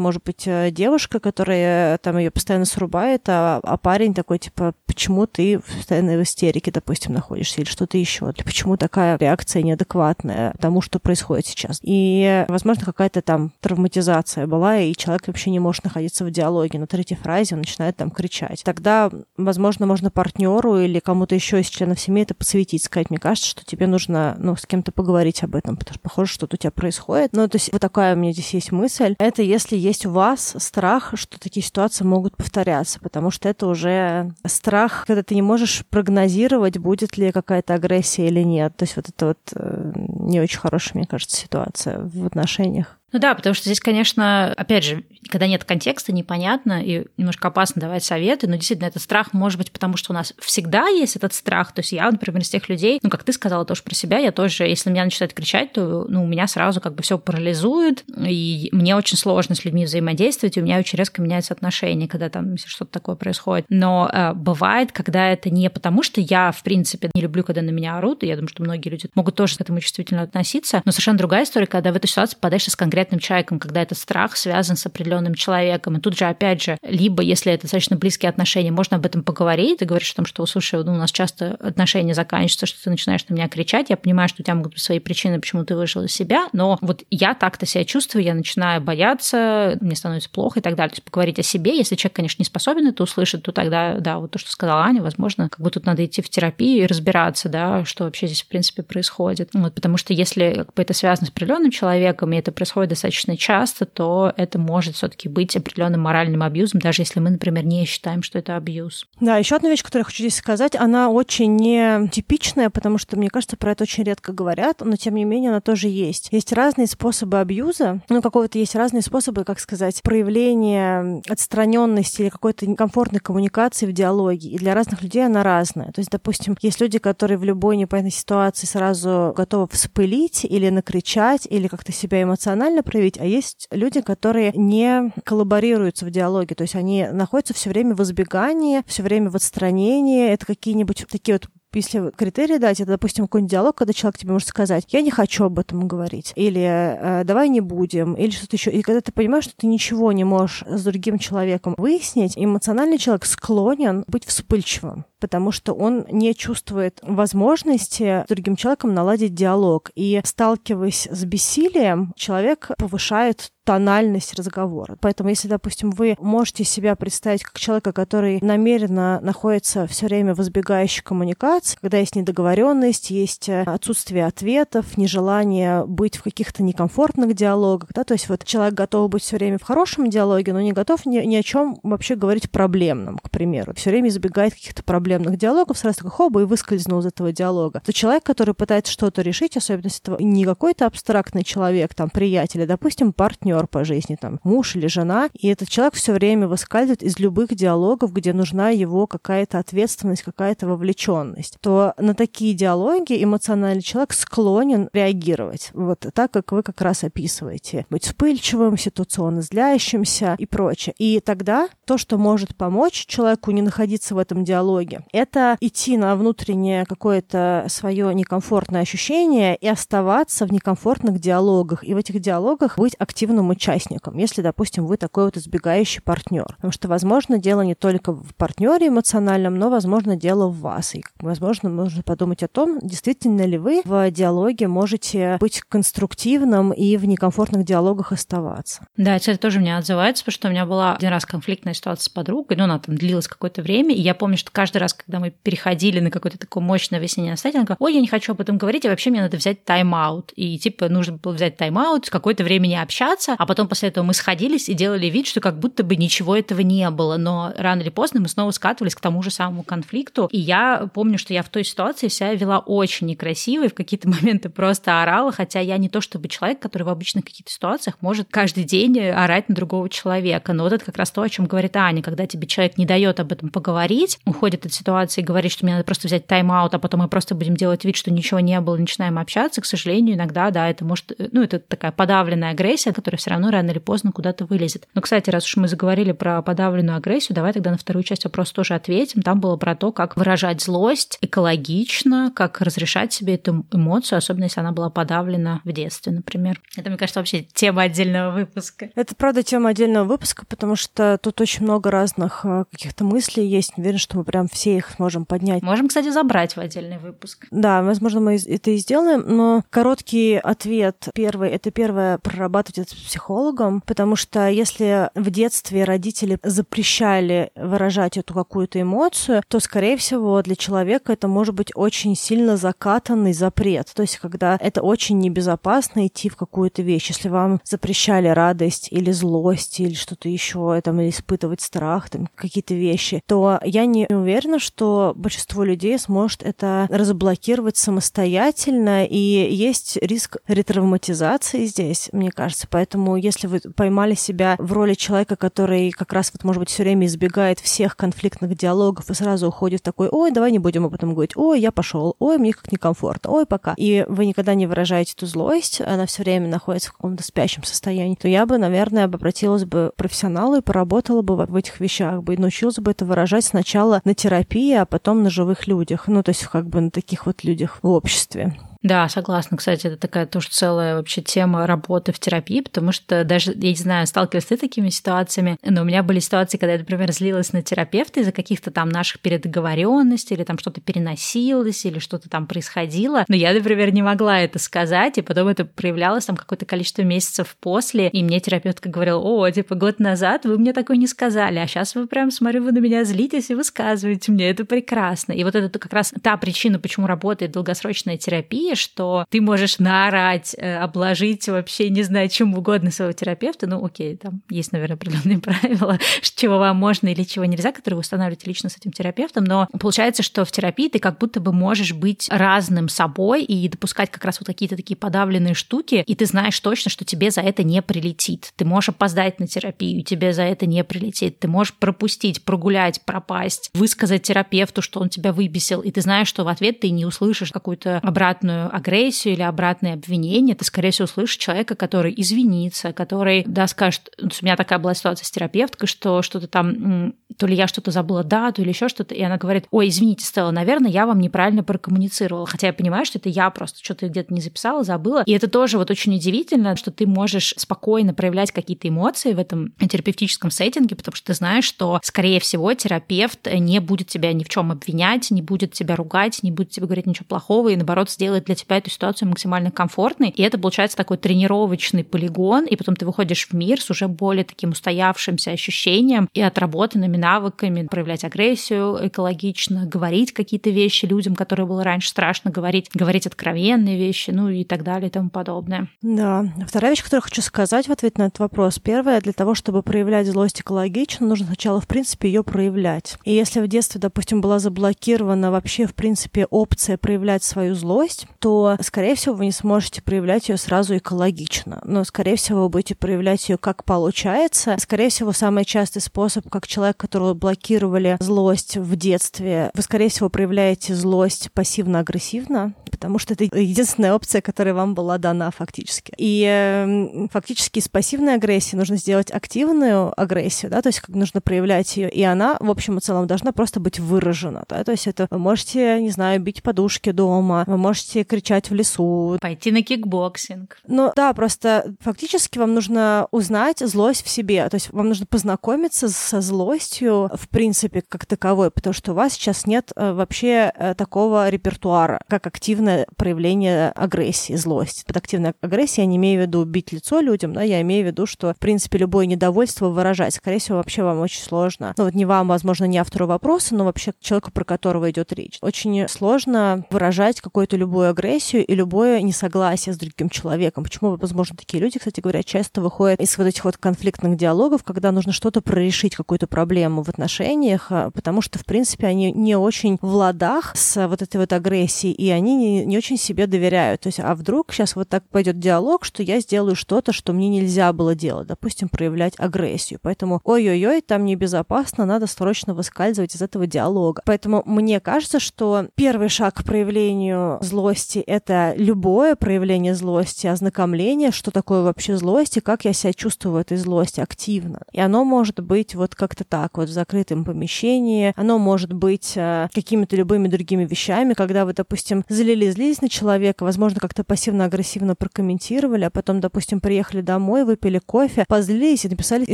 может быть э, девушка, которая там ее постоянно срубает, а, а парень такой, типа, почему ты постоянно в истерике, допустим, находишься, или что-то еще, почему такая реакция неадекватная тому, что происходит сейчас. И, возможно, какая-то там травматизация была, и человек вообще не может находиться в диалоге. На третьей фразе он начинает там кричать. Тогда, возможно, можно партнеру или кому-то еще из членов семьи это посвятить, сказать, мне кажется, что тебе нужно, ну, с кем-то поговорить об этом, потому что похоже, что-то у тебя происходит. Ну, то есть вот такая у меня здесь есть мысль. Это если есть у вас страх, что такие ситуации могут повторяться, потому что это уже страх, когда ты не можешь прогнозировать, будет ли какая-то агрессия или нет. То есть вот это вот э, не очень хорошая, мне кажется, ситуация в отношениях. Ну да, потому что здесь, конечно, опять же, когда нет контекста, непонятно и немножко опасно давать советы, но действительно этот страх может быть потому, что у нас всегда есть этот страх. То есть я, например, из тех людей, ну, как ты сказала тоже про себя, я тоже, если меня начинает кричать, то ну, у меня сразу как бы все парализует, и мне очень сложно с людьми взаимодействовать, и у меня очень резко меняется отношение, когда там что-то такое происходит. Но э, бывает, когда это не потому, что я, в принципе, не люблю, когда на меня орут, и я думаю, что многие люди могут тоже к этому чувствительно относиться, но совершенно другая история, когда в эту ситуацию попадаешь с конкретным конкретным человеком, когда этот страх связан с определенным человеком. И тут же, опять же, либо, если это достаточно близкие отношения, можно об этом поговорить. Ты говоришь о том, что, слушай, ну, у нас часто отношения заканчиваются, что ты начинаешь на меня кричать. Я понимаю, что у тебя могут быть свои причины, почему ты вышел из себя, но вот я так-то себя чувствую, я начинаю бояться, мне становится плохо и так далее. То есть поговорить о себе, если человек, конечно, не способен это услышать, то тогда, да, вот то, что сказала Аня, возможно, как бы тут надо идти в терапию и разбираться, да, что вообще здесь, в принципе, происходит. Вот, потому что если как бы, это связано с определенным человеком, и это происходит достаточно часто, то это может все-таки быть определенным моральным абьюзом, даже если мы, например, не считаем, что это абьюз. Да, еще одна вещь, которую я хочу здесь сказать, она очень не типичная, потому что, мне кажется, про это очень редко говорят, но тем не менее она тоже есть. Есть разные способы абьюза, ну, какого-то есть разные способы, как сказать, проявления отстраненности или какой-то некомфортной коммуникации в диалоге. И для разных людей она разная. То есть, допустим, есть люди, которые в любой непонятной ситуации сразу готовы вспылить или накричать, или как-то себя эмоционально проявить, а есть люди, которые не коллаборируются в диалоге, то есть они находятся все время в избегании, все время в отстранении. Это какие-нибудь такие вот если критерии дать, это, допустим, какой-нибудь диалог, когда человек тебе может сказать, я не хочу об этом говорить, или э, давай не будем, или что-то еще. И когда ты понимаешь, что ты ничего не можешь с другим человеком выяснить, эмоциональный человек склонен быть вспыльчивым потому что он не чувствует возможности с другим человеком наладить диалог. И сталкиваясь с бессилием, человек повышает тональность разговора. Поэтому, если, допустим, вы можете себя представить как человека, который намеренно находится все время в избегающей коммуникации, когда есть недоговоренность, есть э, отсутствие ответов, нежелание быть в каких-то некомфортных диалогах, да, то есть вот человек готов быть все время в хорошем диалоге, но не готов ни, ни о чем вообще говорить проблемном, к примеру, все время избегает каких-то проблемных диалогов, сразу такой хоба и выскользнул из этого диалога. То человек, который пытается что-то решить, особенно если это не какой-то абстрактный человек, там, приятель, а, допустим, партнер, по жизни, там, муж или жена, и этот человек все время выскальзывает из любых диалогов, где нужна его какая-то ответственность, какая-то вовлеченность, то на такие диалоги эмоциональный человек склонен реагировать. Вот так, как вы как раз описываете. Быть вспыльчивым, ситуационно злящимся и прочее. И тогда то, что может помочь человеку не находиться в этом диалоге, это идти на внутреннее какое-то свое некомфортное ощущение и оставаться в некомфортных диалогах. И в этих диалогах быть активным участником, если, допустим, вы такой вот избегающий партнер. Потому что, возможно, дело не только в партнере эмоциональном, но, возможно, дело в вас. И, возможно, можно подумать о том, действительно ли вы в диалоге можете быть конструктивным и в некомфортных диалогах оставаться. Да, это тоже меня отзывается, потому что у меня была один раз конфликтная ситуация с подругой, ну, она там длилась какое-то время, и я помню, что каждый раз, когда мы переходили на какое-то такое мощное настроение, она ой, я не хочу об этом говорить, а вообще мне надо взять тайм-аут. И типа нужно было взять тайм-аут, какое-то время не общаться, а потом после этого мы сходились и делали вид, что как будто бы ничего этого не было. Но рано или поздно мы снова скатывались к тому же самому конфликту. И я помню, что я в той ситуации себя вела очень некрасиво и в какие-то моменты просто орала, хотя я не то чтобы человек, который в обычных каких-то ситуациях может каждый день орать на другого человека. Но вот это как раз то, о чем говорит Аня, когда тебе человек не дает об этом поговорить, уходит от ситуации и говорит, что мне надо просто взять тайм-аут, а потом мы просто будем делать вид, что ничего не было, начинаем общаться, к сожалению, иногда, да, это может, ну, это такая подавленная агрессия, которая все равно рано или поздно куда-то вылезет. Но, кстати, раз уж мы заговорили про подавленную агрессию, давай тогда на вторую часть вопроса тоже ответим. Там было про то, как выражать злость экологично, как разрешать себе эту эмоцию, особенно если она была подавлена в детстве, например. Это, мне кажется, вообще тема отдельного выпуска. Это, правда, тема отдельного выпуска, потому что тут очень много разных э, каких-то мыслей есть. Не уверен, что мы прям все их сможем поднять. Можем, кстати, забрать в отдельный выпуск. Да, возможно, мы это и сделаем, но короткий ответ первый — это первое — прорабатывать это с психологом, потому что если в детстве родители запрещали выражать эту какую-то эмоцию, то, скорее всего, для человека это может быть очень сильно закатанный запрет. То есть, когда это очень небезопасно идти в какую-то вещь. Если вам запрещали радость или злость или что-то еще, там, или испытывать страх, там, какие-то вещи, то я не уверена, что большинство людей сможет это разблокировать самостоятельно, и есть риск ретравматизации здесь, мне кажется. Поэтому, если вы поймали себя в роли человека, который как раз вот, может быть, все время избегает всех конфликтных диалогов и сразу уходит такой, ой, давай не будем об этом говорить, ой, я пошел, ой, мне как некомфортно, ой, пока. И вы никогда не выражаете эту злость, она все время находится в каком-то спящем состоянии, то я бы, наверное, обратилась бы к профессионалу и поработала бы в этих вещах бы и научилась бы это выражать сначала на терапии, а потом на живых людях. Ну, то есть как бы на таких вот людях в обществе. Да, согласна. Кстати, это такая тоже целая вообще тема работы в терапии, потому что даже, я не знаю, сталкивалась ты такими ситуациями, но у меня были ситуации, когда я, например, злилась на терапевта из-за каких-то там наших передоговоренностей, или там что-то переносилось, или что-то там происходило, но я, например, не могла это сказать, и потом это проявлялось там какое-то количество месяцев после, и мне терапевтка говорила, о, типа, год назад вы мне такое не сказали, а сейчас вы прям, смотрю, вы на меня злитесь и высказываете мне, это прекрасно. И вот это как раз та причина, почему работает долгосрочная терапия, что ты можешь наорать, э, обложить вообще, не знаю, чем угодно своего терапевта. Ну, окей, там есть, наверное, определенные правила, чего вам можно или чего нельзя, которые вы устанавливаете лично с этим терапевтом. Но получается, что в терапии ты как будто бы можешь быть разным собой и допускать как раз вот какие-то такие подавленные штуки, и ты знаешь точно, что тебе за это не прилетит. Ты можешь опоздать на терапию, тебе за это не прилетит. Ты можешь пропустить, прогулять, пропасть, высказать терапевту, что он тебя выбесил, и ты знаешь, что в ответ ты не услышишь какую-то обратную агрессию или обратное обвинение, ты, скорее всего, услышишь человека, который извинится, который, да, скажет, у меня такая была ситуация с терапевткой, что что-то там, то ли я что-то забыла дату или еще что-то, и она говорит, ой, извините, Стелла, наверное, я вам неправильно прокоммуницировала, хотя я понимаю, что это я просто что-то где-то не записала, забыла, и это тоже вот очень удивительно, что ты можешь спокойно проявлять какие-то эмоции в этом терапевтическом сеттинге, потому что ты знаешь, что, скорее всего, терапевт не будет тебя ни в чем обвинять, не будет тебя ругать, не будет тебе говорить ничего плохого, и наоборот сделает для тебя эту ситуацию максимально комфортной. И это получается такой тренировочный полигон, и потом ты выходишь в мир с уже более таким устоявшимся ощущением и отработанными навыками проявлять агрессию экологично, говорить какие-то вещи людям, которые было раньше страшно говорить, говорить откровенные вещи, ну и так далее и тому подобное. Да. Вторая вещь, которую хочу сказать в ответ на этот вопрос. Первое, для того, чтобы проявлять злость экологично, нужно сначала, в принципе, ее проявлять. И если в детстве, допустим, была заблокирована вообще, в принципе, опция проявлять свою злость, то, скорее всего, вы не сможете проявлять ее сразу экологично. Но, скорее всего, вы будете проявлять ее как получается. Скорее всего, самый частый способ, как человек, которого блокировали злость в детстве, вы, скорее всего, проявляете злость пассивно-агрессивно, потому что это единственная опция, которая вам была дана фактически. И э, фактически из пассивной агрессии нужно сделать активную агрессию, да, то есть как нужно проявлять ее, и она, в общем и целом, должна просто быть выражена, да, то есть это вы можете, не знаю, бить подушки дома, вы можете покричать в лесу. Пойти на кикбоксинг. Ну да, просто фактически вам нужно узнать злость в себе. То есть вам нужно познакомиться со злостью, в принципе, как таковой, потому что у вас сейчас нет э, вообще э, такого репертуара, как активное проявление агрессии, злости. Под активной агрессией я не имею в виду бить лицо людям, да, я имею в виду, что, в принципе, любое недовольство выражать, скорее всего, вообще вам очень сложно. Ну вот не вам, возможно, не автору вопроса, но вообще человеку, про которого идет речь. Очень сложно выражать какую-то любую агрессию и любое несогласие с другим человеком. Почему, возможно, такие люди, кстати говоря, часто выходят из вот этих вот конфликтных диалогов, когда нужно что-то прорешить, какую-то проблему в отношениях, а, потому что, в принципе, они не очень в ладах с вот этой вот агрессией, и они не, не очень себе доверяют. То есть, а вдруг сейчас вот так пойдет диалог, что я сделаю что-то, что мне нельзя было делать, допустим, проявлять агрессию. Поэтому, ой-ой-ой, там небезопасно, надо срочно выскальзывать из этого диалога. Поэтому мне кажется, что первый шаг к проявлению злости — это любое проявление злости, ознакомление, что такое вообще злость и как я себя чувствую в этой злости активно. И оно может быть вот как-то так, вот в закрытом помещении, оно может быть э, какими-то любыми другими вещами, когда вы, допустим, залили, злились на человека, возможно, как-то пассивно-агрессивно прокомментировали, а потом, допустим, приехали домой, выпили кофе, позлились и написали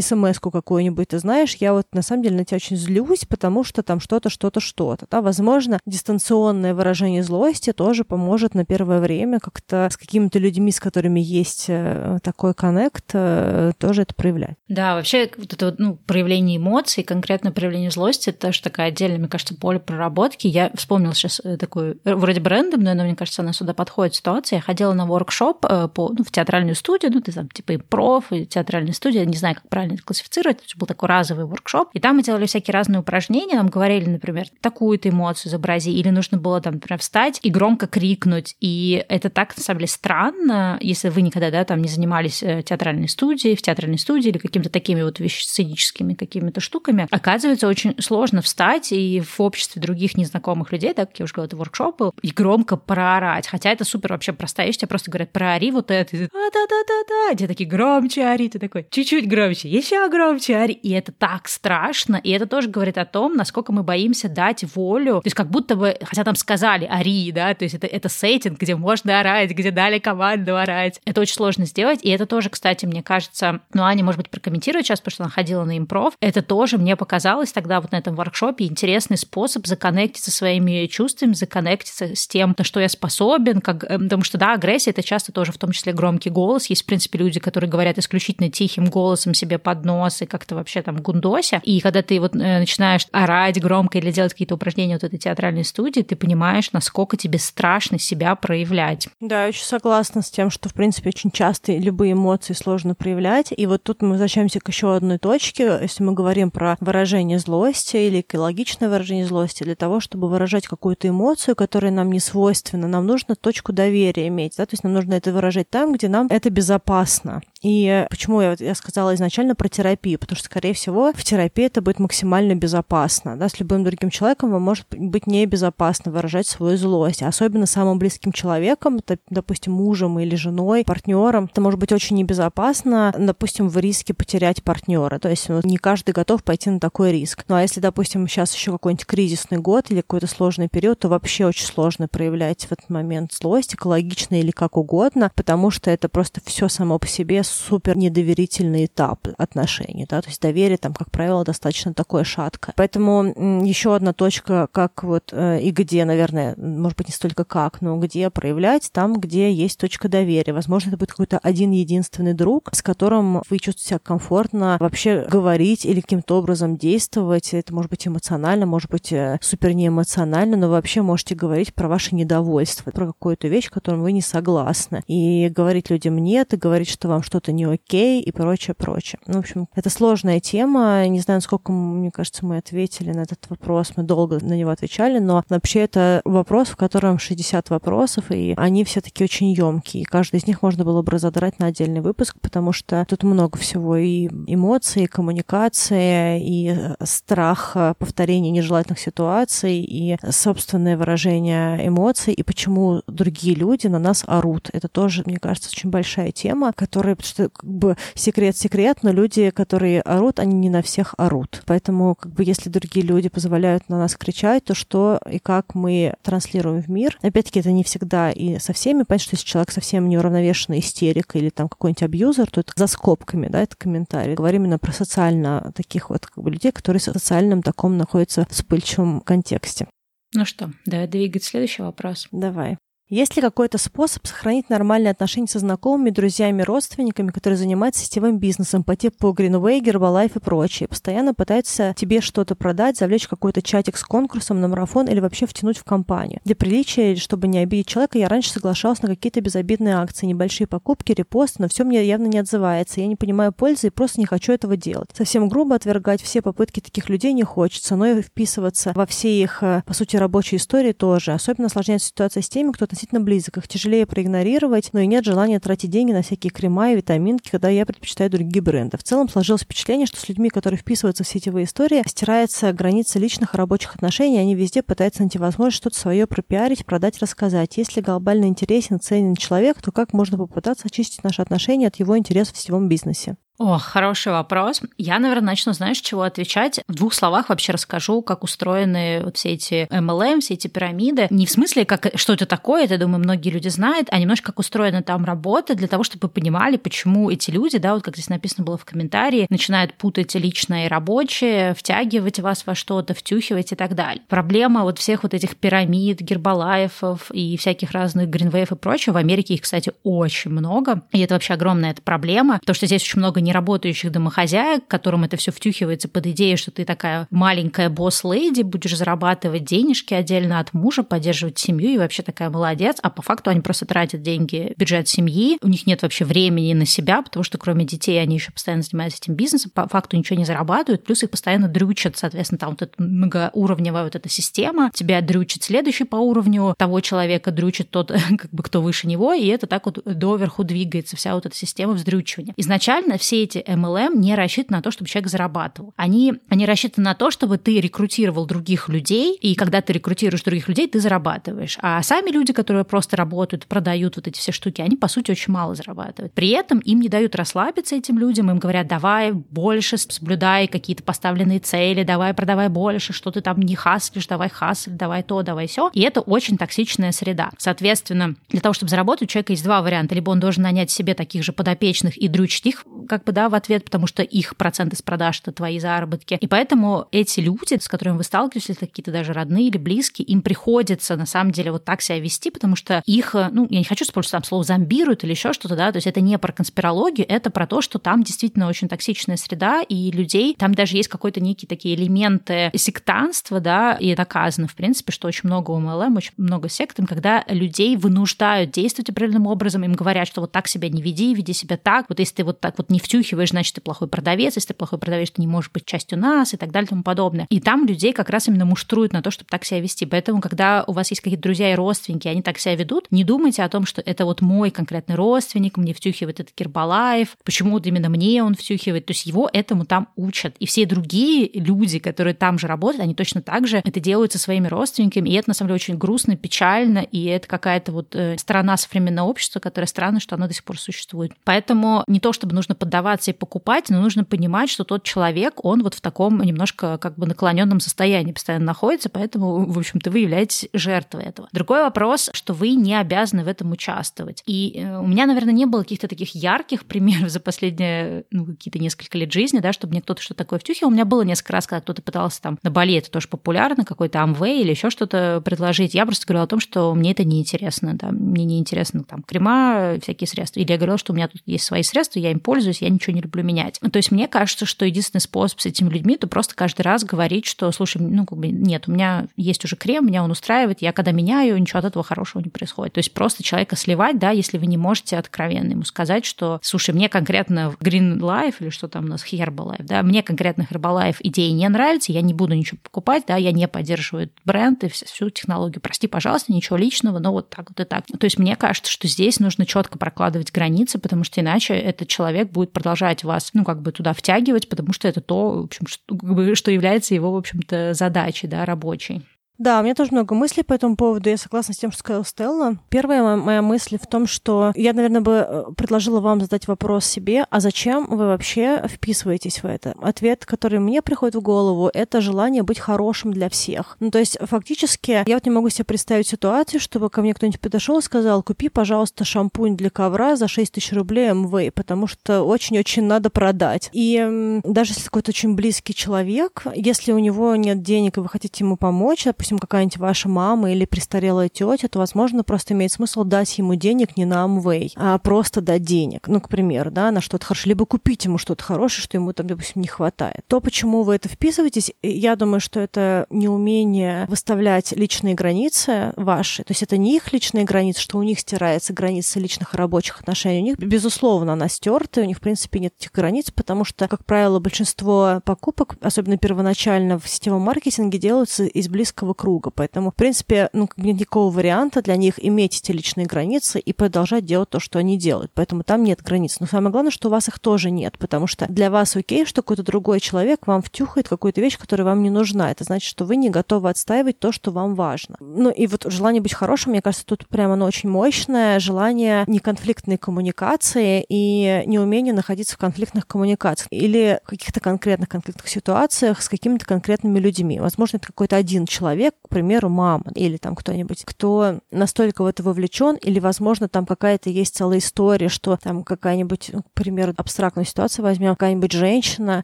смс-ку какую-нибудь. Ты знаешь, я вот на самом деле на тебя очень злюсь, потому что там что-то, что-то, что-то. Да? Возможно, дистанционное выражение злости тоже поможет на первое время как-то с какими-то людьми, с которыми есть э, такой коннект, э, тоже это проявлять. Да, вообще вот это ну, проявление эмоций, конкретно проявление злости, это тоже такая отдельная, мне кажется, поле проработки. Я вспомнила сейчас такую, вроде бы рандомную, но мне кажется, она сюда подходит ситуация. Я ходила на воркшоп э, по, ну, в театральную студию, ну, ты там типа и проф, и театральная студия, не знаю, как правильно это классифицировать, это был такой разовый воркшоп, и там мы делали всякие разные упражнения, нам говорили, например, такую-то эмоцию изобрази, или нужно было там, например, встать и громко крикнуть, и это так, на самом деле, странно, если вы никогда, да, там не занимались э, театральной студией, в театральной студии или какими-то такими вот вещи сценическими какими-то штуками, оказывается, очень сложно встать и в обществе других незнакомых людей, да, как я уже говорила, это воркшоп был, и громко проорать, хотя это супер вообще простая вещь, тебе просто говорят, проори вот это, да-да-да-да, тебе такие громче ори, ты такой, чуть-чуть громче, еще громче ори, и это так страшно, и это тоже говорит о том, насколько мы боимся дать волю, то есть как будто бы, хотя там сказали ори, да, то есть это, это сеттинг, где можно орать, где дали команду орать, это очень сложно сделать, и это тоже, кстати, мне кажется, ну, Аня, может быть, прокомментирует сейчас, потому что она ходила на импров, это тоже мне показалось тогда вот на этом воркшопе интересный способ законнектиться своими чувствами, законнектиться с тем, на что я способен, как, эм, потому что, да, агрессия — это часто тоже в том числе громкий голос, есть, в принципе, люди, которые говорят исключительно тихим голосом себе под нос и как-то вообще там гундося, и когда ты вот э, начинаешь орать громко или делать какие-то упражнения вот этой театральной студии, ты понимаешь, насколько тебе страшно себя проявлять. Да, я очень согласна с тем, что, в принципе, очень часто любые эмоции сложно проявлять, и вот тут мы возвращаемся к еще одной точке, если мы говорим про выражение злости или экологичное выражение злости, для того, чтобы выражать какую-то эмоцию, которая нам не свойственна, нам нужно точку доверия иметь, да, то есть нам нужно это выражать там, где нам это безопасно. И почему я, я сказала изначально про терапию? Потому что, скорее всего, в терапии это будет максимально безопасно. Да? С любым другим человеком вам может быть небезопасно выражать свою злость. Особенно самым близким человеком, допустим, мужем или женой, партнером. Это может быть очень небезопасно, допустим, в риске потерять партнера. То есть ну, не каждый готов пойти на такой риск. Ну а если, допустим, сейчас еще какой-нибудь кризисный год или какой-то сложный период, то вообще очень сложно проявлять в этот момент злость, экологично или как угодно, потому что это просто все само по себе супер недоверительный этап отношений, да, то есть доверие там, как правило, достаточно такое шаткое. Поэтому еще одна точка, как вот э, и где, наверное, может быть, не столько как, но где проявлять, там, где есть точка доверия. Возможно, это будет какой-то один единственный друг, с которым вы чувствуете себя комфортно вообще говорить или каким-то образом действовать. Это может быть эмоционально, может быть э, супер неэмоционально, но вы вообще можете говорить про ваше недовольство, про какую-то вещь, с которой вы не согласны. И говорить людям нет, и говорить, что вам что что-то не окей и прочее, прочее. Ну, в общем, это сложная тема. Не знаю, сколько, мне кажется, мы ответили на этот вопрос. Мы долго на него отвечали, но вообще это вопрос, в котором 60 вопросов, и они все таки очень емкие. Каждый из них можно было бы разодрать на отдельный выпуск, потому что тут много всего. И эмоции, и коммуникация, и страх повторения нежелательных ситуаций, и собственное выражение эмоций, и почему другие люди на нас орут. Это тоже, мне кажется, очень большая тема, которая что как бы секрет-секрет, но люди, которые орут, они не на всех орут. Поэтому как бы если другие люди позволяют на нас кричать, то что и как мы транслируем в мир. Опять-таки, это не всегда и со всеми. Понятно, что если человек совсем неуравновешенный истерик или там какой-нибудь абьюзер, то это за скобками, да, это комментарий. Говорим именно про социально таких вот как бы людей, которые в социальном таком находятся вспыльчивом контексте. Ну что, давай двигать следующий вопрос. Давай. Есть ли какой-то способ сохранить нормальные отношения со знакомыми, друзьями, родственниками, которые занимаются сетевым бизнесом по типу Greenway, Herbalife и прочее, постоянно пытаются тебе что-то продать, завлечь какой-то чатик с конкурсом на марафон или вообще втянуть в компанию? Для приличия или чтобы не обидеть человека, я раньше соглашалась на какие-то безобидные акции, небольшие покупки, репосты, но все мне явно не отзывается. Я не понимаю пользы и просто не хочу этого делать. Совсем грубо отвергать все попытки таких людей не хочется, но и вписываться во все их, э, по сути, рабочие истории тоже. Особенно осложняется ситуация с теми, кто относительно близок, их тяжелее проигнорировать, но и нет желания тратить деньги на всякие крема и витаминки, когда я предпочитаю другие бренды. В целом сложилось впечатление, что с людьми, которые вписываются в сетевые истории, стирается граница личных и рабочих отношений, они везде пытаются найти возможность что-то свое пропиарить, продать, рассказать. Если глобально интересен, ценен человек, то как можно попытаться очистить наши отношения от его интересов в сетевом бизнесе? О, хороший вопрос. Я, наверное, начну, знаешь, чего отвечать. В двух словах вообще расскажу, как устроены вот все эти MLM, все эти пирамиды. Не в смысле, как, что это такое, это, думаю, многие люди знают, а немножко как устроена там работа, для того, чтобы вы понимали, почему эти люди, да, вот как здесь написано было в комментарии, начинают путать личное и рабочее, втягивать вас во что-то, втюхивать и так далее. Проблема вот всех вот этих пирамид, гербалайфов и всяких разных гринвейв и прочего, в Америке их, кстати, очень много, и это вообще огромная эта проблема, потому что здесь очень много неработающих домохозяек, которым это все втюхивается под идеей, что ты такая маленькая босс-леди, будешь зарабатывать денежки отдельно от мужа, поддерживать семью и вообще такая молодец, а по факту они просто тратят деньги бюджет семьи, у них нет вообще времени на себя, потому что кроме детей они еще постоянно занимаются этим бизнесом, по факту ничего не зарабатывают, плюс их постоянно дрючат, соответственно, там вот эта многоуровневая вот эта система, тебя дрючит следующий по уровню, того человека дрючит тот, как бы кто выше него, и это так вот доверху двигается, вся вот эта система вздрючивания. Изначально все эти MLM не рассчитаны на то, чтобы человек зарабатывал. Они, они рассчитаны на то, чтобы ты рекрутировал других людей, и когда ты рекрутируешь других людей, ты зарабатываешь. А сами люди, которые просто работают, продают вот эти все штуки, они, по сути, очень мало зарабатывают. При этом им не дают расслабиться этим людям, им говорят, давай больше, соблюдай какие-то поставленные цели, давай продавай больше, что ты там не хаслишь, давай хасль, давай то, давай все. И это очень токсичная среда. Соответственно, для того, чтобы заработать, у человека есть два варианта. Либо он должен нанять себе таких же подопечных и дрючить их, как бы, да, в ответ, потому что их проценты с продаж – это твои заработки. И поэтому эти люди, с которыми вы сталкиваетесь, это какие-то даже родные или близкие, им приходится на самом деле вот так себя вести, потому что их, ну, я не хочу использовать там слово зомбируют или еще что-то, да, то есть это не про конспирологию, это про то, что там действительно очень токсичная среда, и людей, там даже есть какой-то некие такие элементы сектанства, да, и доказано, в принципе, что очень много MLM, очень много сект, когда людей вынуждают действовать определенным образом, им говорят, что вот так себя не веди, веди себя так, вот если ты вот так вот не втюхиваешь, значит, ты плохой продавец, если ты плохой продавец, ты не можешь быть частью нас и так далее и тому подобное. И там людей как раз именно муштруют на то, чтобы так себя вести. Поэтому, когда у вас есть какие-то друзья и родственники, они так себя ведут, не думайте о том, что это вот мой конкретный родственник, мне втюхивает этот Кирбалаев, почему вот именно мне он втюхивает. То есть его этому там учат. И все другие люди, которые там же работают, они точно так же это делают со своими родственниками. И это, на самом деле, очень грустно, печально, и это какая-то вот э, сторона современного общества, которая странно, что оно до сих пор существует. Поэтому не то, чтобы нужно поддаваться и покупать, но нужно понимать, что тот человек, он вот в таком немножко как бы наклоненном состоянии постоянно находится, поэтому, в общем-то, вы являетесь жертвой этого. Другой вопрос, что вы не обязаны в этом участвовать. И э, у меня, наверное, не было каких-то таких ярких примеров за последние, ну, какие-то несколько лет жизни, да, чтобы мне кто-то что-то такое втюхил. У меня было несколько раз, когда кто-то пытался там на Бали, это тоже популярно, какой-то Амвей или еще что-то предложить. Я просто говорила о том, что мне это неинтересно, да, мне неинтересно там крема, всякие средства. Или я говорила, что у меня тут есть свои средства, я им пользуюсь, я ничего не люблю менять. То есть мне кажется, что единственный способ с этими людьми, это просто каждый раз говорить, что, слушай, ну, как бы, нет, у меня есть уже крем, меня он устраивает, я когда меняю, ничего от этого хорошего не происходит. То есть просто человека сливать, да, если вы не можете откровенно ему сказать, что, слушай, мне конкретно Green Life или что там у нас Herbalife, да, мне конкретно Herbalife идеи не нравится, я не буду ничего покупать, да, я не поддерживаю бренд и всю технологию. Прости, пожалуйста, ничего личного, но вот так вот и так. То есть мне кажется, что здесь нужно четко прокладывать границы, потому что иначе этот человек будет продолжать вас, ну, как бы туда втягивать, потому что это то, в общем, что, как бы, что является его, в общем-то, задачей, да, рабочей. Да, у меня тоже много мыслей по этому поводу. Я согласна с тем, что сказала Стелла. Первая моя мысль в том, что я, наверное, бы э, предложила вам задать вопрос себе, а зачем вы вообще вписываетесь в это? Ответ, который мне приходит в голову, это желание быть хорошим для всех. Ну, то есть, фактически, я вот не могу себе представить ситуацию, чтобы ко мне кто-нибудь подошел и сказал, купи, пожалуйста, шампунь для ковра за 6 тысяч рублей МВ, потому что очень-очень надо продать. И даже если какой-то очень близкий человек, если у него нет денег, и вы хотите ему помочь, допустим, допустим, какая-нибудь ваша мама или престарелая тетя, то, возможно, просто имеет смысл дать ему денег не на Amway, а просто дать денег. Ну, к примеру, да, на что-то хорошее. Либо купить ему что-то хорошее, что ему там, допустим, не хватает. То, почему вы это вписываетесь, я думаю, что это неумение выставлять личные границы ваши. То есть это не их личные границы, что у них стирается граница личных и рабочих отношений. У них, безусловно, она стерта, у них, в принципе, нет этих границ, потому что, как правило, большинство покупок, особенно первоначально в сетевом маркетинге, делаются из близкого круга. Поэтому, в принципе, ну, нет никакого варианта для них иметь эти личные границы и продолжать делать то, что они делают. Поэтому там нет границ. Но самое главное, что у вас их тоже нет, потому что для вас окей, что какой-то другой человек вам втюхает какую-то вещь, которая вам не нужна. Это значит, что вы не готовы отстаивать то, что вам важно. Ну и вот желание быть хорошим, мне кажется, тут прямо оно очень мощное. Желание неконфликтной коммуникации и неумение находиться в конфликтных коммуникациях или каких-то конкретных конфликтных ситуациях с какими-то конкретными людьми. Возможно, это какой-то один человек, человек, к примеру, мама или там кто-нибудь, кто настолько в это вовлечен, или, возможно, там какая-то есть целая история, что там какая-нибудь, ну, к примеру, абстрактную ситуацию возьмем, какая-нибудь женщина,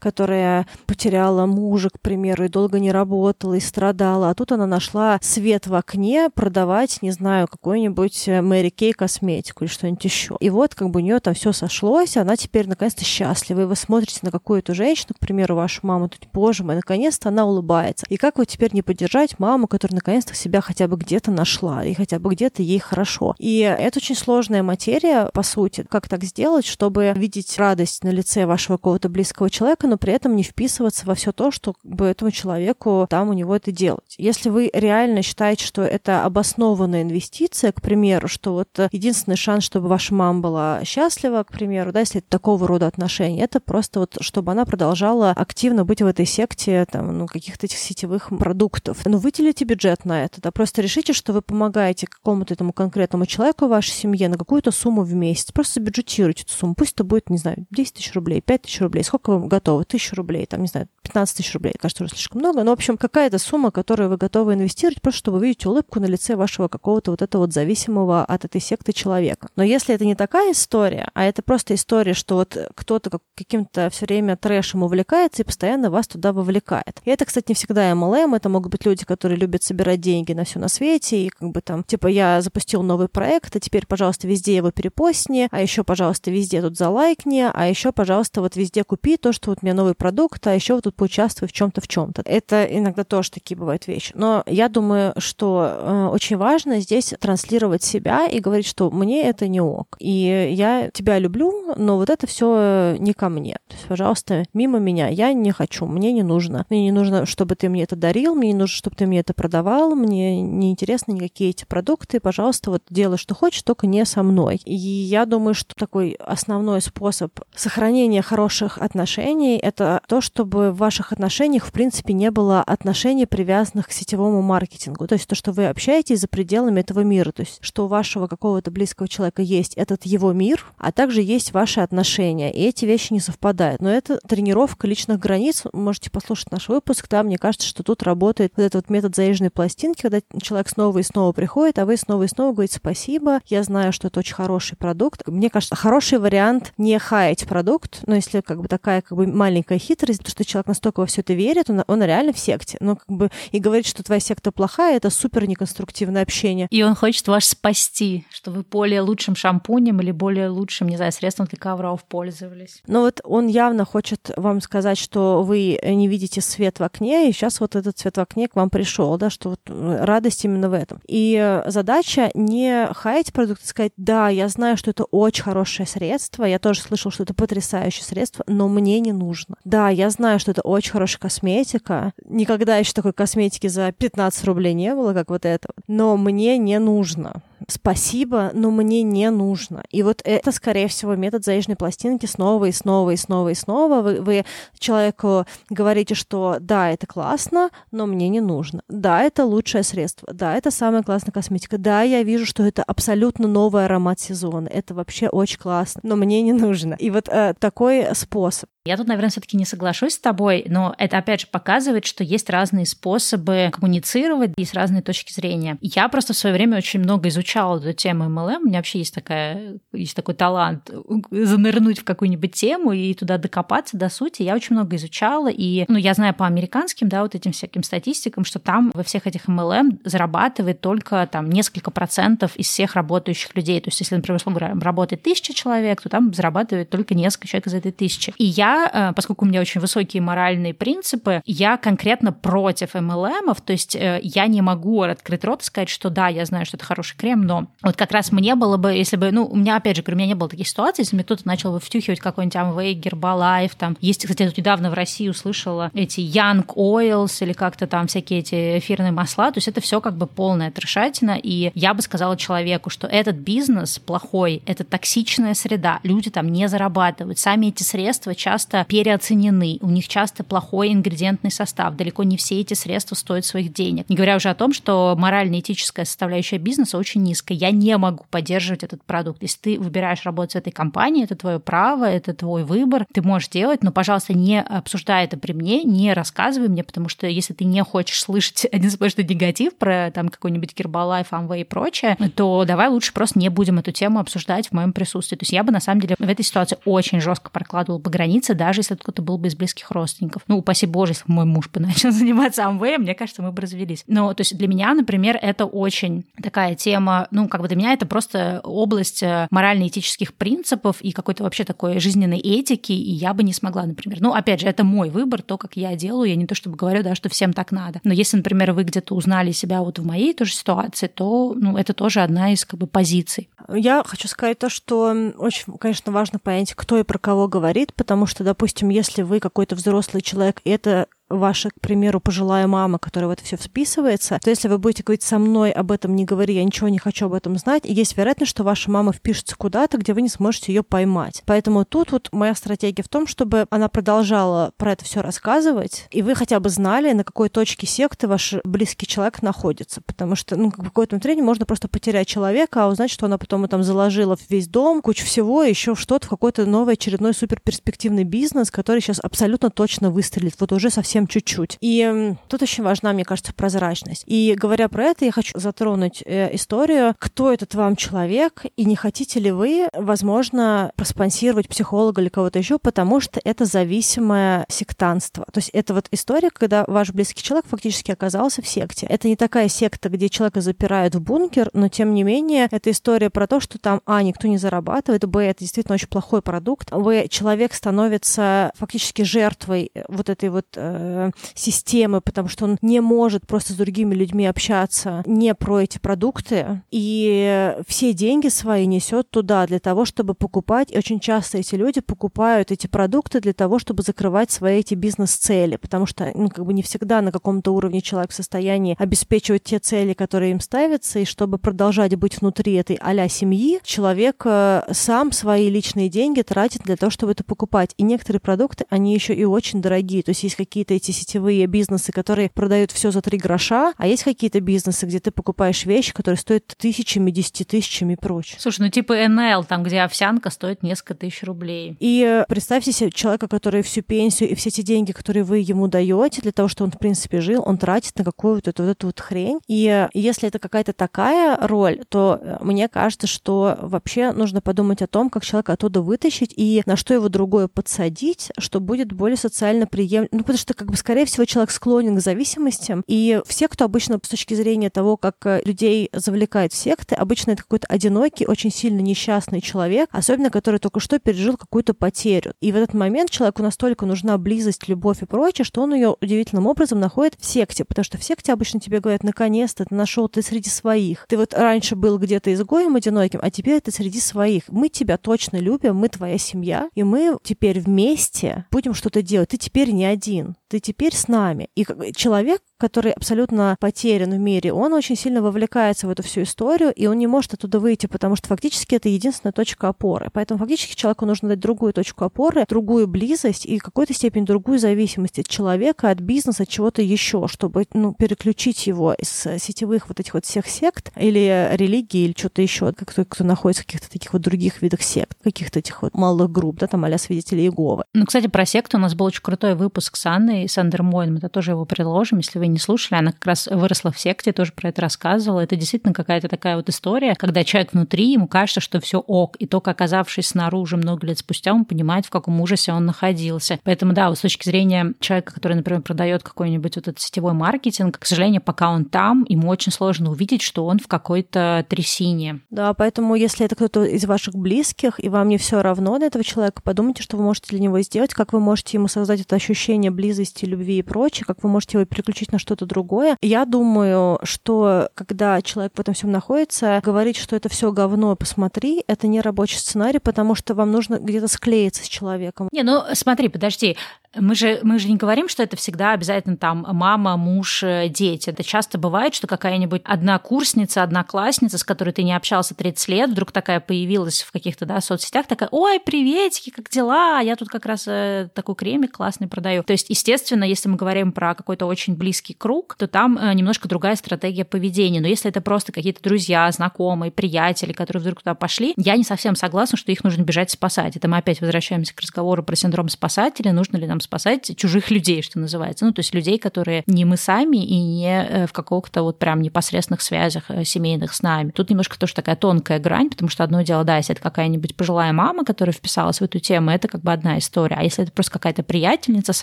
которая потеряла мужа, к примеру, и долго не работала, и страдала, а тут она нашла свет в окне продавать, не знаю, какую-нибудь э, Мэри Кей косметику или что-нибудь еще. И вот как бы у нее там все сошлось, она теперь наконец-то счастлива. И вы смотрите на какую-то женщину, к примеру, вашу маму, тут, боже мой, наконец-то она улыбается. И как вы теперь не поддержать маму, маму, которая наконец-то себя хотя бы где-то нашла, и хотя бы где-то ей хорошо. И это очень сложная материя, по сути. Как так сделать, чтобы видеть радость на лице вашего какого-то близкого человека, но при этом не вписываться во все то, что бы, этому человеку там у него это делать. Если вы реально считаете, что это обоснованная инвестиция, к примеру, что вот единственный шанс, чтобы ваша мама была счастлива, к примеру, да, если это такого рода отношения, это просто вот, чтобы она продолжала активно быть в этой секте там, ну, каких-то этих сетевых продуктов. Но выделите выделите бюджет на это, да, просто решите, что вы помогаете какому-то этому конкретному человеку в вашей семье на какую-то сумму в месяц. Просто бюджетируйте эту сумму. Пусть это будет, не знаю, 10 тысяч рублей, 5 тысяч рублей. Сколько вы готовы? Тысячу рублей, там, не знаю, 15 тысяч рублей. Кажется, уже слишком много. Но, в общем, какая-то сумма, которую вы готовы инвестировать, просто чтобы вы видите улыбку на лице вашего какого-то вот этого вот зависимого от этой секты человека. Но если это не такая история, а это просто история, что вот кто-то каким-то все время трэшем увлекается и постоянно вас туда вовлекает. И это, кстати, не всегда MLM, это могут быть люди, которые которые любят собирать деньги на все на свете, и как бы там, типа, я запустил новый проект, а теперь, пожалуйста, везде его перепостни, а еще, пожалуйста, везде тут залайкни, а еще, пожалуйста, вот везде купи то, что вот у меня новый продукт, а еще вот тут поучаствуй в чем-то, в чем-то. Это иногда тоже такие бывают вещи. Но я думаю, что э, очень важно здесь транслировать себя и говорить, что мне это не ок. И я тебя люблю, но вот это все не ко мне. То есть, пожалуйста, мимо меня. Я не хочу, мне не нужно. Мне не нужно, чтобы ты мне это дарил, мне не нужно, чтобы ты мне это продавал, мне не интересны никакие эти продукты, пожалуйста, вот делай, что хочешь, только не со мной. И я думаю, что такой основной способ сохранения хороших отношений — это то, чтобы в ваших отношениях, в принципе, не было отношений, привязанных к сетевому маркетингу. То есть то, что вы общаетесь за пределами этого мира, то есть что у вашего какого-то близкого человека есть этот его мир, а также есть ваши отношения, и эти вещи не совпадают. Но это тренировка личных границ. Можете послушать наш выпуск, да, мне кажется, что тут работает вот этот вот метод заезженной пластинки, когда человек снова и снова приходит, а вы снова и снова говорите спасибо, я знаю, что это очень хороший продукт. Мне кажется, хороший вариант не хаять продукт, но если как бы такая как бы маленькая хитрость, то что человек настолько во все это верит, он, он реально в секте. Но как бы и говорит, что твоя секта плохая, это супер неконструктивное общение. И он хочет вас спасти, что вы более лучшим шампунем или более лучшим, не знаю, средством для ковров пользовались. Но вот он явно хочет вам сказать, что вы не видите свет в окне, и сейчас вот этот свет в окне к вам пришел пришел, да, что вот э, радость именно в этом. И э, задача не хаять продукт и сказать, да, я знаю, что это очень хорошее средство, я тоже слышал, что это потрясающее средство, но мне не нужно. Да, я знаю, что это очень хорошая косметика. Никогда еще такой косметики за 15 рублей не было, как вот это. Но мне не нужно спасибо, но мне не нужно. И вот это, скорее всего, метод заезженной пластинки снова и снова и снова и снова. Вы, вы человеку говорите, что да, это классно, но мне не нужно. Да, это лучшее средство. Да, это самая классная косметика. Да, я вижу, что это абсолютно новый аромат сезона. Это вообще очень классно, но мне не нужно. И вот э, такой способ. Я тут, наверное, все-таки не соглашусь с тобой, но это опять же показывает, что есть разные способы коммуницировать, есть разные точки зрения. Я просто в свое время очень много изучала эту тему MLM. У меня вообще есть, такая, есть такой талант занырнуть в какую-нибудь тему и туда докопаться до сути. Я очень много изучала, и ну, я знаю по американским, да, вот этим всяким статистикам, что там во всех этих MLM зарабатывает только там несколько процентов из всех работающих людей. То есть, если, например, работает тысяча человек, то там зарабатывает только несколько человек из этой тысячи. И я Э, поскольку у меня очень высокие моральные принципы, я конкретно против MLM, то есть э, я не могу открыть рот и сказать, что да, я знаю, что это хороший крем, но вот как раз мне было бы, если бы, ну, у меня, опять же, у меня не было таких ситуаций, если мне кто-то начал бы втюхивать какой-нибудь Amway, Herbalife, там, есть, кстати, я тут недавно в России услышала эти Young Oils или как-то там всякие эти эфирные масла, то есть это все как бы полная трешатина, и я бы сказала человеку, что этот бизнес плохой, это токсичная среда, люди там не зарабатывают, сами эти средства часто переоценены, у них часто плохой ингредиентный состав, далеко не все эти средства стоят своих денег. Не говоря уже о том, что морально-этическая составляющая бизнеса очень низкая. Я не могу поддерживать этот продукт. Если ты выбираешь работать в этой компании, это твое право, это твой выбор, ты можешь делать, но, пожалуйста, не обсуждай это при мне, не рассказывай мне, потому что если ты не хочешь слышать один сплошной негатив про там какой-нибудь Гербалайф, Amway и прочее, то давай лучше просто не будем эту тему обсуждать в моем присутствии. То есть я бы на самом деле в этой ситуации очень жестко прокладывала бы границы, даже если кто-то был бы из близких родственников. Ну, упаси боже, если мой муж бы начал заниматься амвеем, мне кажется, мы бы развелись. Но, то есть для меня, например, это очень такая тема, ну, как бы для меня это просто область э, морально-этических принципов и какой-то вообще такой жизненной этики, и я бы не смогла, например. Ну, опять же, это мой выбор, то, как я делаю, я не то чтобы говорю, да, что всем так надо. Но если, например, вы где-то узнали себя вот в моей тоже ситуации, то, ну, это тоже одна из как бы позиций. Я хочу сказать то, что очень, конечно, важно понять, кто и про кого говорит, потому что, допустим, если вы какой-то взрослый человек, и это ваша, к примеру, пожилая мама, которая в это все вписывается, то если вы будете говорить со мной об этом не говори, я ничего не хочу об этом знать, есть вероятность, что ваша мама впишется куда-то, где вы не сможете ее поймать. Поэтому тут вот моя стратегия в том, чтобы она продолжала про это все рассказывать, и вы хотя бы знали, на какой точке секты ваш близкий человек находится. Потому что, ну, в какой-то времени можно просто потерять человека, а узнать, что она потом там заложила в весь дом, кучу всего, еще что-то, в какой-то новый очередной суперперспективный бизнес, который сейчас абсолютно точно выстрелит. Вот уже совсем совсем чуть-чуть. И тут очень важна, мне кажется, прозрачность. И говоря про это, я хочу затронуть э, историю, кто этот вам человек, и не хотите ли вы, возможно, проспонсировать психолога или кого-то еще, потому что это зависимое сектанство. То есть это вот история, когда ваш близкий человек фактически оказался в секте. Это не такая секта, где человека запирают в бункер, но тем не менее это история про то, что там, а, никто не зарабатывает, б, это действительно очень плохой продукт, в, человек становится фактически жертвой вот этой вот э, Э, системы, потому что он не может просто с другими людьми общаться не про эти продукты, и все деньги свои несет туда для того, чтобы покупать, и очень часто эти люди покупают эти продукты для того, чтобы закрывать свои эти бизнес-цели, потому что, ну, как бы не всегда на каком-то уровне человек в состоянии обеспечивать те цели, которые им ставятся, и чтобы продолжать быть внутри этой а семьи, человек э, сам свои личные деньги тратит для того, чтобы это покупать. И некоторые продукты, они еще и очень дорогие, то есть есть какие-то эти сетевые бизнесы, которые продают все за три гроша, а есть какие-то бизнесы, где ты покупаешь вещи, которые стоят тысячами, десятитысячами и прочее. Слушай, ну типа НЛ, там, где овсянка стоит несколько тысяч рублей. И э, представьте себе человека, который всю пенсию и все эти деньги, которые вы ему даете для того, чтобы он, в принципе, жил, он тратит на какую-то вот эту вот хрень. И э, если это какая-то такая роль, то э, мне кажется, что вообще нужно подумать о том, как человека оттуда вытащить и на что его другое подсадить, что будет более социально приемлемо. Ну, потому что как бы, скорее всего, человек склонен к зависимостям, и все, кто обычно с точки зрения того, как э, людей завлекают в секты, обычно это какой-то одинокий, очень сильно несчастный человек, особенно который только что пережил какую-то потерю. И в этот момент человеку настолько нужна близость, любовь и прочее, что он ее удивительным образом находит в секте, потому что в секте обычно тебе говорят, наконец-то ты нашел, ты среди своих. Ты вот раньше был где-то изгоем одиноким, а теперь ты среди своих. Мы тебя точно любим, мы твоя семья, и мы теперь вместе будем что-то делать. Ты теперь не один. Ты теперь с нами. И человек, который абсолютно потерян в мире, он очень сильно вовлекается в эту всю историю, и он не может оттуда выйти, потому что фактически это единственная точка опоры. Поэтому фактически человеку нужно дать другую точку опоры, другую близость и в какой-то степени другую зависимость от человека, от бизнеса, от чего-то еще, чтобы ну, переключить его из сетевых вот этих вот всех сект или религии или что-то еще, как кто, кто находится в каких-то таких вот других видах сект, каких-то этих вот малых групп, да, там а свидетелей Иеговы. Ну, кстати, про секту у нас был очень крутой выпуск с Анной, с Андермоем, мы тоже его приложим, если вы не слушали, она как раз выросла в секте, тоже про это рассказывала. Это действительно какая-то такая вот история, когда человек внутри, ему кажется, что все ок, и только оказавшись снаружи много лет спустя, он понимает, в каком ужасе он находился. Поэтому, да, вот с точки зрения человека, который, например, продает какой-нибудь вот этот сетевой маркетинг, к сожалению, пока он там, ему очень сложно увидеть, что он в какой-то трясине. Да, поэтому если это кто-то из ваших близких, и вам не все равно на этого человека, подумайте, что вы можете для него сделать, как вы можете ему создать это ощущение близости, любви и прочее, как вы можете его переключить на что-то другое. Я думаю, что когда человек в этом всем находится, говорить, что это все говно, посмотри, это не рабочий сценарий, потому что вам нужно где-то склеиться с человеком. Не, ну смотри, подожди, мы же, мы же не говорим, что это всегда обязательно там мама, муж, э, дети. Это часто бывает, что какая-нибудь одна курсница, одноклассница, с которой ты не общался 30 лет, вдруг такая появилась в каких-то да, соцсетях, такая, ой, приветики, как дела? Я тут как раз э, такой кремик классный продаю. То есть, естественно, если мы говорим про какой-то очень близкий круг, то там э, немножко другая стратегия поведения. Но если это просто какие-то друзья, знакомые, приятели, которые вдруг туда пошли, я не совсем согласна, что их нужно бежать спасать. Это мы опять возвращаемся к разговору про синдром спасателя. Нужно ли нам спасать чужих людей, что называется. Ну, то есть людей, которые не мы сами и не э, в каких-то вот прям непосредственных связях э, семейных с нами. Тут немножко тоже такая тонкая грань, потому что одно дело, да, если это какая-нибудь пожилая мама, которая вписалась в эту тему, это как бы одна история. А если это просто какая-то приятельница с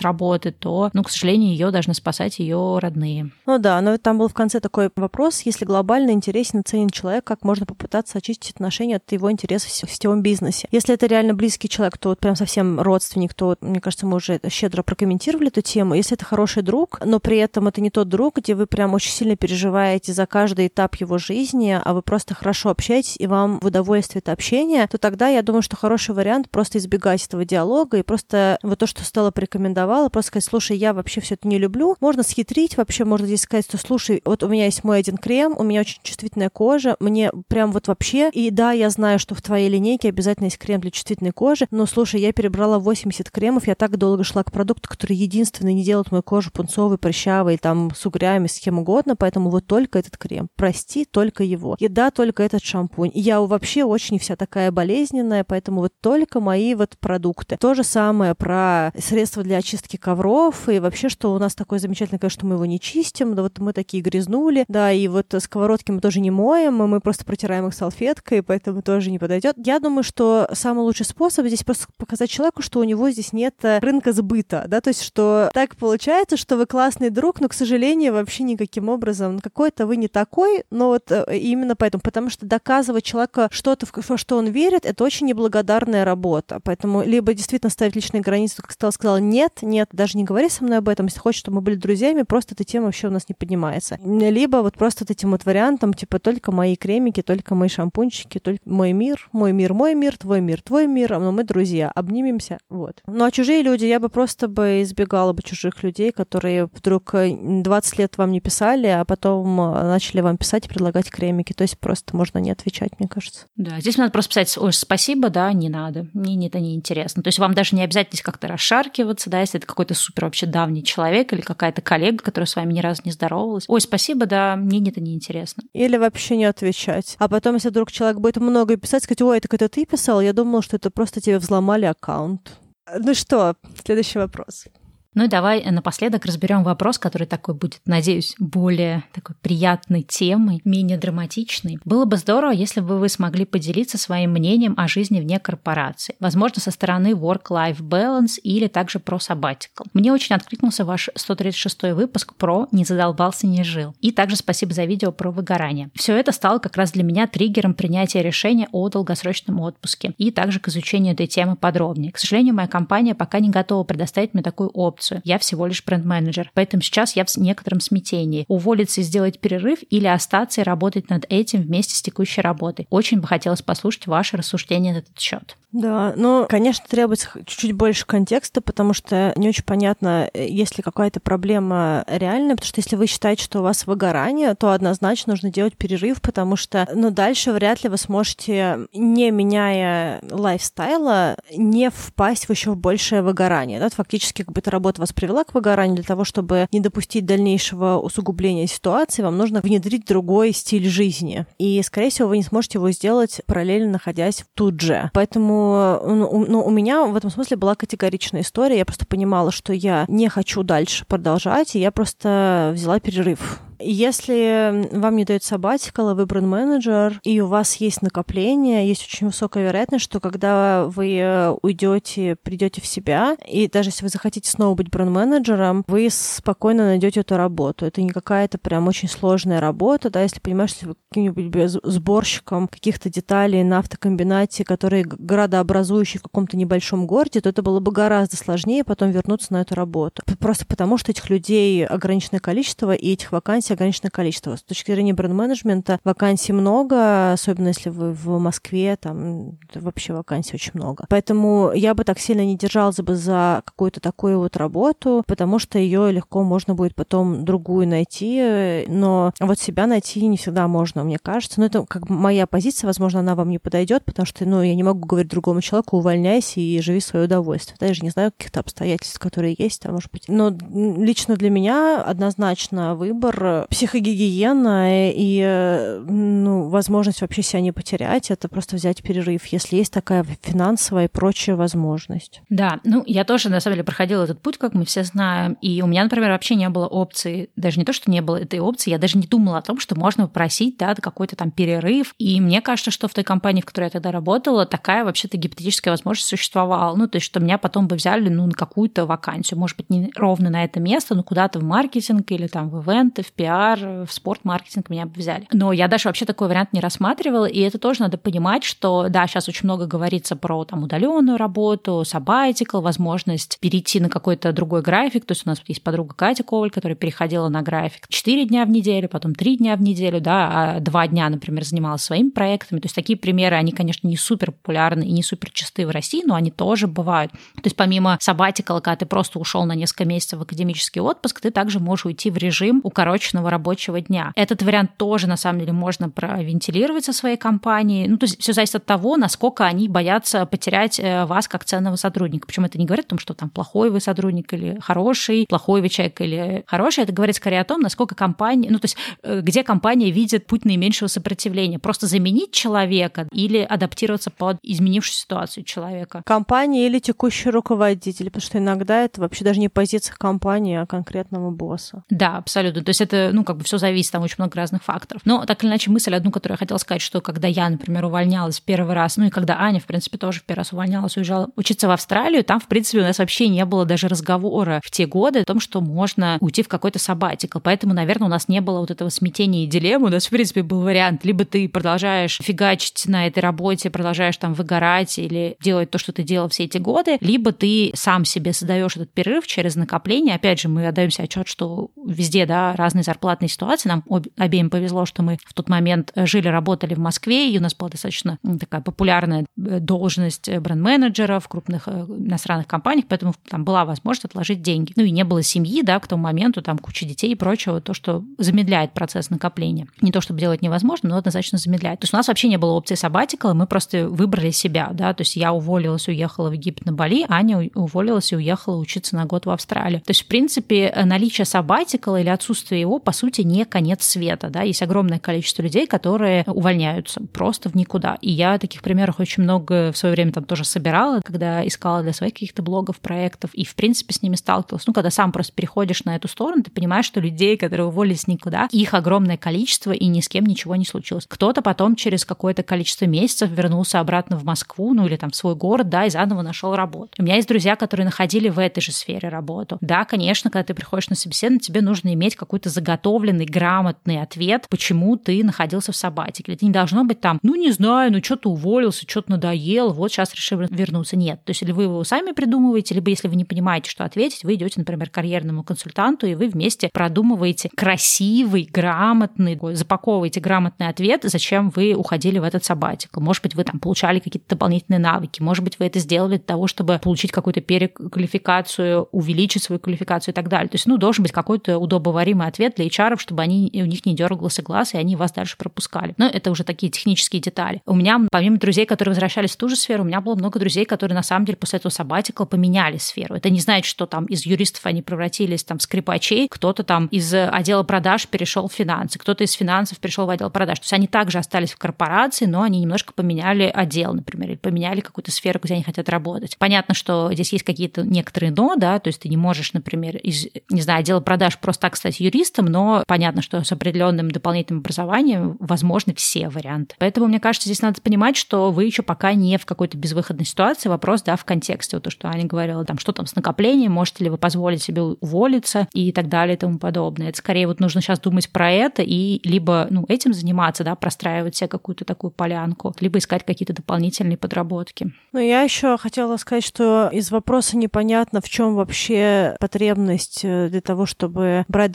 работы, то, ну, к сожалению, ее должны спасать ее родные. Ну да, но там был в конце такой вопрос, если глобально интересен и ценен человек, как можно попытаться очистить отношения от его интересов в сетевом бизнесе. Если это реально близкий человек, то вот прям совсем родственник, то, мне кажется, мы уже щедро прокомментировали эту тему. Если это хороший друг, но при этом это не тот друг, где вы прям очень сильно переживаете за каждый этап его жизни, а вы просто хорошо общаетесь, и вам в удовольствие это общение, то тогда я думаю, что хороший вариант просто избегать этого диалога и просто вот то, что Стелла порекомендовала, просто сказать, слушай, я вообще все это не люблю. Можно схитрить, вообще можно здесь сказать, что слушай, вот у меня есть мой один крем, у меня очень чувствительная кожа, мне прям вот вообще, и да, я знаю, что в твоей линейке обязательно есть крем для чувствительной кожи, но слушай, я перебрала 80 кремов, я так долго шла к продукту, который единственный не делает мою кожу пунцовой, прыщавой, там, с угрями, с кем угодно, поэтому вот только этот крем. Прости, только его. Еда, только этот шампунь. Я вообще очень вся такая болезненная, поэтому вот только мои вот продукты. То же самое про средства для очистки ковров, и вообще, что у нас такое замечательное, конечно, что мы его не чистим, да вот мы такие грязнули, да, и вот сковородки мы тоже не моем, мы просто протираем их салфеткой, поэтому тоже не подойдет. Я думаю, что самый лучший способ здесь просто показать человеку, что у него здесь нет рынка сбыта, да, то есть, что так получается, что вы классный друг, но, к сожалению, вообще никаким образом какой-то вы не такой, но вот э, именно поэтому, потому что доказывать человеку что-то, в что он верит, это очень неблагодарная работа, поэтому либо действительно ставить личные границы, как Стелла сказала, нет, нет, даже не говори со мной об этом, если хочешь, чтобы мы были друзьями, просто эта тема вообще у нас не поднимается. Либо вот просто вот этим вот вариантом, типа, только мои кремики, только мои шампунчики, только мой мир, мой мир, мой мир, твой мир, твой мир, но мы друзья, обнимемся, вот. Ну а чужие люди, я бы просто бы избегала бы чужих людей, которые вдруг 20 лет вам не писали, а потом э, начали вам писать и предлагать кремики. То есть просто можно не отвечать, мне кажется. Да, здесь надо просто писать, ой, спасибо, да, не надо, мне это не интересно. То есть вам даже не обязательно как-то расшаркиваться, да, если это какой-то супер вообще давний человек или какая-то коллега, которая с вами ни разу не здоровалась. Ой, спасибо, да, мне это не интересно. Или вообще не отвечать. А потом, если вдруг человек будет много писать, сказать, ой, это это ты писал, я думала, что это просто тебе взломали аккаунт. Ну что, следующий вопрос. Ну и давай напоследок разберем вопрос, который такой будет, надеюсь, более такой приятной темой, менее драматичной. Было бы здорово, если бы вы смогли поделиться своим мнением о жизни вне корпорации. Возможно, со стороны work-life balance или также про sabbatical. Мне очень откликнулся ваш 136 выпуск про «Не задолбался, не жил». И также спасибо за видео про выгорание. Все это стало как раз для меня триггером принятия решения о долгосрочном отпуске и также к изучению этой темы подробнее. К сожалению, моя компания пока не готова предоставить мне такую опцию, позицию. Я всего лишь бренд-менеджер. Поэтому сейчас я в некотором смятении. Уволиться и сделать перерыв или остаться и работать над этим вместе с текущей работой. Очень бы хотелось послушать ваши рассуждения на этот счет. Да, ну, конечно, требуется чуть-чуть больше контекста, потому что не очень понятно, э, есть ли какая-то проблема реальная, потому что если вы считаете, что у вас выгорание, то однозначно нужно делать перерыв, потому что, ну, дальше вряд ли вы сможете, не меняя лайфстайла, не впасть в еще большее выгорание. Да? Фактически, как бы эта работа вас привела к выгоранию, для того, чтобы не допустить дальнейшего усугубления ситуации, вам нужно внедрить другой стиль жизни. И, скорее всего, вы не сможете его сделать параллельно находясь тут же. Поэтому ну, ну, у меня в этом смысле была категоричная история. Я просто понимала, что я не хочу дальше продолжать, и я просто взяла перерыв. Если вам не дает сабатикал, и вы бренд-менеджер, и у вас есть накопление, есть очень высокая вероятность, что когда вы э, уйдете, придете в себя, и даже если вы захотите снова быть бренд-менеджером, вы спокойно найдете эту работу. Это не какая-то прям очень сложная работа, да, если понимаешь, что вы каким-нибудь сборщиком каких-то деталей на автокомбинате, которые градообразующие в каком-то небольшом городе, то это было бы гораздо сложнее потом вернуться на эту работу. Просто потому, что этих людей ограниченное количество, и этих вакансий ограниченное количество. С точки зрения бренд-менеджмента вакансий много, особенно если вы в Москве, там вообще вакансий очень много. Поэтому я бы так сильно не держалась бы за какую-то такую вот работу, потому что ее легко можно будет потом другую найти, но вот себя найти не всегда можно, мне кажется. Но это как бы моя позиция, возможно, она вам не подойдет, потому что, ну, я не могу говорить другому человеку, увольняйся и живи свое удовольствие. Да, я же не знаю каких-то обстоятельств, которые есть, там, может быть. Но лично для меня однозначно выбор психогигиена и э, ну, возможность вообще себя не потерять, это просто взять перерыв, если есть такая финансовая и прочая возможность. Да, ну я тоже на самом деле проходила этот путь, как мы все знаем, и у меня, например, вообще не было опции, даже не то, что не было этой опции, я даже не думала о том, что можно попросить, да, какой-то там перерыв, и мне кажется, что в той компании, в которой я тогда работала, такая вообще-то гипотетическая возможность существовала, ну то есть, что меня потом бы взяли, ну, на какую-то вакансию, может быть, не ровно на это место, но куда-то в маркетинг или там в ивенты, в пиар, пиар, в спорт-маркетинг меня бы взяли. Но я даже вообще такой вариант не рассматривала, и это тоже надо понимать, что, да, сейчас очень много говорится про там удаленную работу, sabbatical, возможность перейти на какой-то другой график. То есть у нас есть подруга Катя Коваль, которая переходила на график 4 дня в неделю, потом 3 дня в неделю, да, а 2 дня, например, занималась своими проектами. То есть такие примеры, они, конечно, не супер популярны и не супер частые в России, но они тоже бывают. То есть помимо sabbatical, когда ты просто ушел на несколько месяцев в академический отпуск, ты также можешь уйти в режим укороченного рабочего дня. Этот вариант тоже, на самом деле, можно провентилировать со своей компанией. Ну, то есть все зависит от того, насколько они боятся потерять э, вас как ценного сотрудника. Почему это не говорит о том, что там плохой вы сотрудник или хороший, плохой вы человек или хороший. Это говорит скорее о том, насколько компания, ну, то есть э, где компания видит путь наименьшего сопротивления. Просто заменить человека или адаптироваться под изменившуюся ситуацию человека. Компания или текущий руководитель, потому что иногда это вообще даже не позиция компании, а конкретного босса. Да, абсолютно. То есть это, ну, как бы все зависит, там очень много разных факторов. Но так или иначе мысль одну, которую я хотела сказать, что когда я, например, увольнялась первый раз, ну и когда Аня, в принципе, тоже в первый раз увольнялась, уезжала учиться в Австралию, там, в принципе, у нас вообще не было даже разговора в те годы о том, что можно уйти в какой-то сабатикл. Поэтому, наверное, у нас не было вот этого смятения и дилеммы. У нас, в принципе, был вариант. Либо ты продолжаешь фигачить на этой работе, продолжаешь там выгорать или делать то, что ты делал все эти годы, либо ты сам себе создаешь этот перерыв через накопление. Опять же, мы отдаемся отчет, что везде, да, разные зарплатные ситуации. Нам обеим повезло, что мы в тот момент жили, работали в Москве, и у нас была достаточно такая популярная должность бренд-менеджера в крупных иностранных компаниях, поэтому там была возможность отложить деньги. Ну и не было семьи, да, к тому моменту, там куча детей и прочего, то, что замедляет процесс накопления. Не то, чтобы делать невозможно, но однозначно замедляет. То есть у нас вообще не было опции сабатикала, мы просто выбрали себя, да, то есть я уволилась, уехала в Египет на Бали, Аня уволилась и уехала учиться на год в Австралию. То есть, в принципе, наличие сабатикала или отсутствие его, по сути, не конец света, да, есть огромное количество людей, которые увольняются просто в никуда. И я таких примеров очень много в свое время там тоже собирала, когда искала для своих каких-то блогов, проектов, и, в принципе, с ними сталкивалась. Ну, когда сам просто переходишь на эту сторону, ты понимаешь, что людей, которые уволились никуда, их огромное количество, и ни с кем ничего не случилось. Кто-то потом через какое-то количество месяцев вернулся обратно в Москву, ну, или там в свой город, да, и заново нашел работу. У меня есть друзья, которые находили в этой же сфере работу. Да, конечно, когда ты приходишь на собеседование, тебе нужно иметь какую-то заготовку подготовленный, грамотный ответ, почему ты находился в сабатике. Это не должно быть там, ну не знаю, ну что-то уволился, что-то надоел, вот сейчас решил вернуться. Нет. То есть, или вы его сами придумываете, либо если вы не понимаете, что ответить, вы идете, например, к карьерному консультанту, и вы вместе продумываете красивый, грамотный, запаковываете грамотный ответ, зачем вы уходили в этот сабатик. Может быть, вы там получали какие-то дополнительные навыки, может быть, вы это сделали для того, чтобы получить какую-то переквалификацию, увеличить свою квалификацию и так далее. То есть, ну, должен быть какой-то удобоваримый ответ для HR, чтобы они, у них не дергался глаз, и они вас дальше пропускали. Но это уже такие технические детали. У меня, помимо друзей, которые возвращались в ту же сферу, у меня было много друзей, которые на самом деле после этого сабатикла поменяли сферу. Это не значит, что там из юристов они превратились там в скрипачей, кто-то там из отдела продаж перешел в финансы, кто-то из финансов перешел в отдел продаж. То есть они также остались в корпорации, но они немножко поменяли отдел, например, или поменяли какую-то сферу, где они хотят работать. Понятно, что здесь есть какие-то некоторые но, да, то есть ты не можешь, например, из, не знаю, отдела продаж просто так стать юристом, но понятно, что с определенным дополнительным образованием возможны все варианты. Поэтому, мне кажется, здесь надо понимать, что вы еще пока не в какой-то безвыходной ситуации. Вопрос, да, в контексте. Вот то, что Аня говорила, там, что там с накоплением, можете ли вы позволить себе уволиться и так далее и тому подобное. Это скорее вот нужно сейчас думать про это и либо, ну, этим заниматься, да, простраивать себе какую-то такую полянку, либо искать какие-то дополнительные подработки. Ну, я еще хотела сказать, что из вопроса непонятно, в чем вообще потребность э, для того, чтобы брать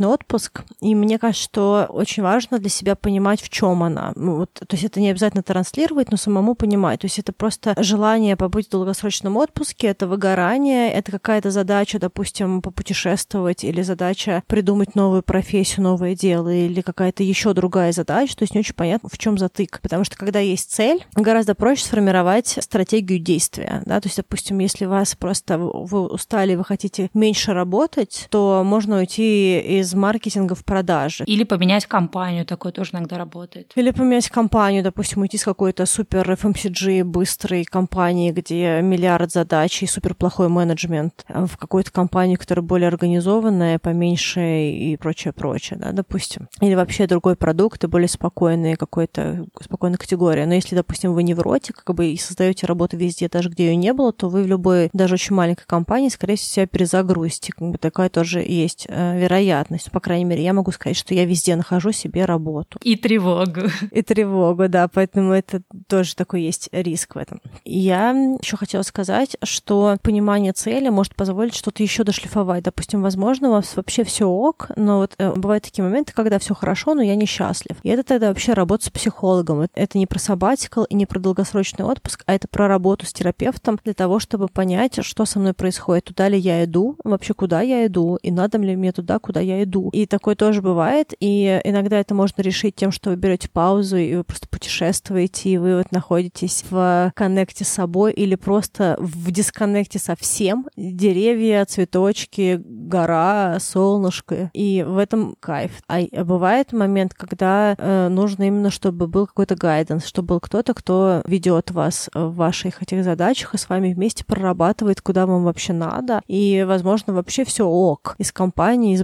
долгосрочный отпуск. И мне кажется, что очень важно для себя понимать, в чем она. Ну, вот, то есть это не обязательно транслировать, но самому понимать. То есть это просто желание побыть в долгосрочном отпуске, это выгорание, это какая-то задача, допустим, попутешествовать или задача придумать новую профессию, новое дело или какая-то еще другая задача. То есть не очень понятно, в чем затык. Потому что когда есть цель, гораздо проще сформировать стратегию действия. Да? То есть, допустим, если вас просто вы устали, вы хотите меньше работать, то можно уйти из маркетинга в продажи. Или поменять компанию, такое тоже иногда работает. Или поменять компанию, допустим, уйти с какой-то супер FMCG быстрой компании, где миллиард задач и супер плохой менеджмент, в какую-то компанию, которая более организованная, поменьше и прочее, прочее, да, допустим. Или вообще другой продукт и более спокойный какой-то, спокойная категория. Но если, допустим, вы невротик, как бы и создаете работу везде, даже где ее не было, то вы в любой, даже очень маленькой компании, скорее всего, себя перезагрузите. Как бы такая тоже есть э, вероятность. По крайней мере, я могу сказать, что я везде нахожу себе работу. И тревогу. И тревогу, да. Поэтому это тоже такой есть риск в этом. Я еще хотела сказать, что понимание цели может позволить что-то еще дошлифовать. Допустим, возможно, у вас вообще все ок, но вот э, бывают такие моменты, когда все хорошо, но я несчастлив. И это тогда вообще работа с психологом. Это не про сабатикл и не про долгосрочный отпуск, а это про работу с терапевтом для того, чтобы понять, что со мной происходит, туда ли я иду, вообще куда я иду, и надо ли мне туда, куда я иду. И такое тоже бывает, и иногда это можно решить тем, что вы берете паузу, и вы просто путешествуете, и вы вот находитесь в коннекте с собой или просто в дисконнекте со всем. Деревья, цветочки, гора, солнышко. И в этом кайф. А бывает момент, когда э, нужно именно, чтобы был какой-то гайденс, чтобы был кто-то, кто ведет вас в ваших этих задачах и с вами вместе прорабатывает, куда вам вообще надо. И, возможно, вообще все ок. И с компанией, и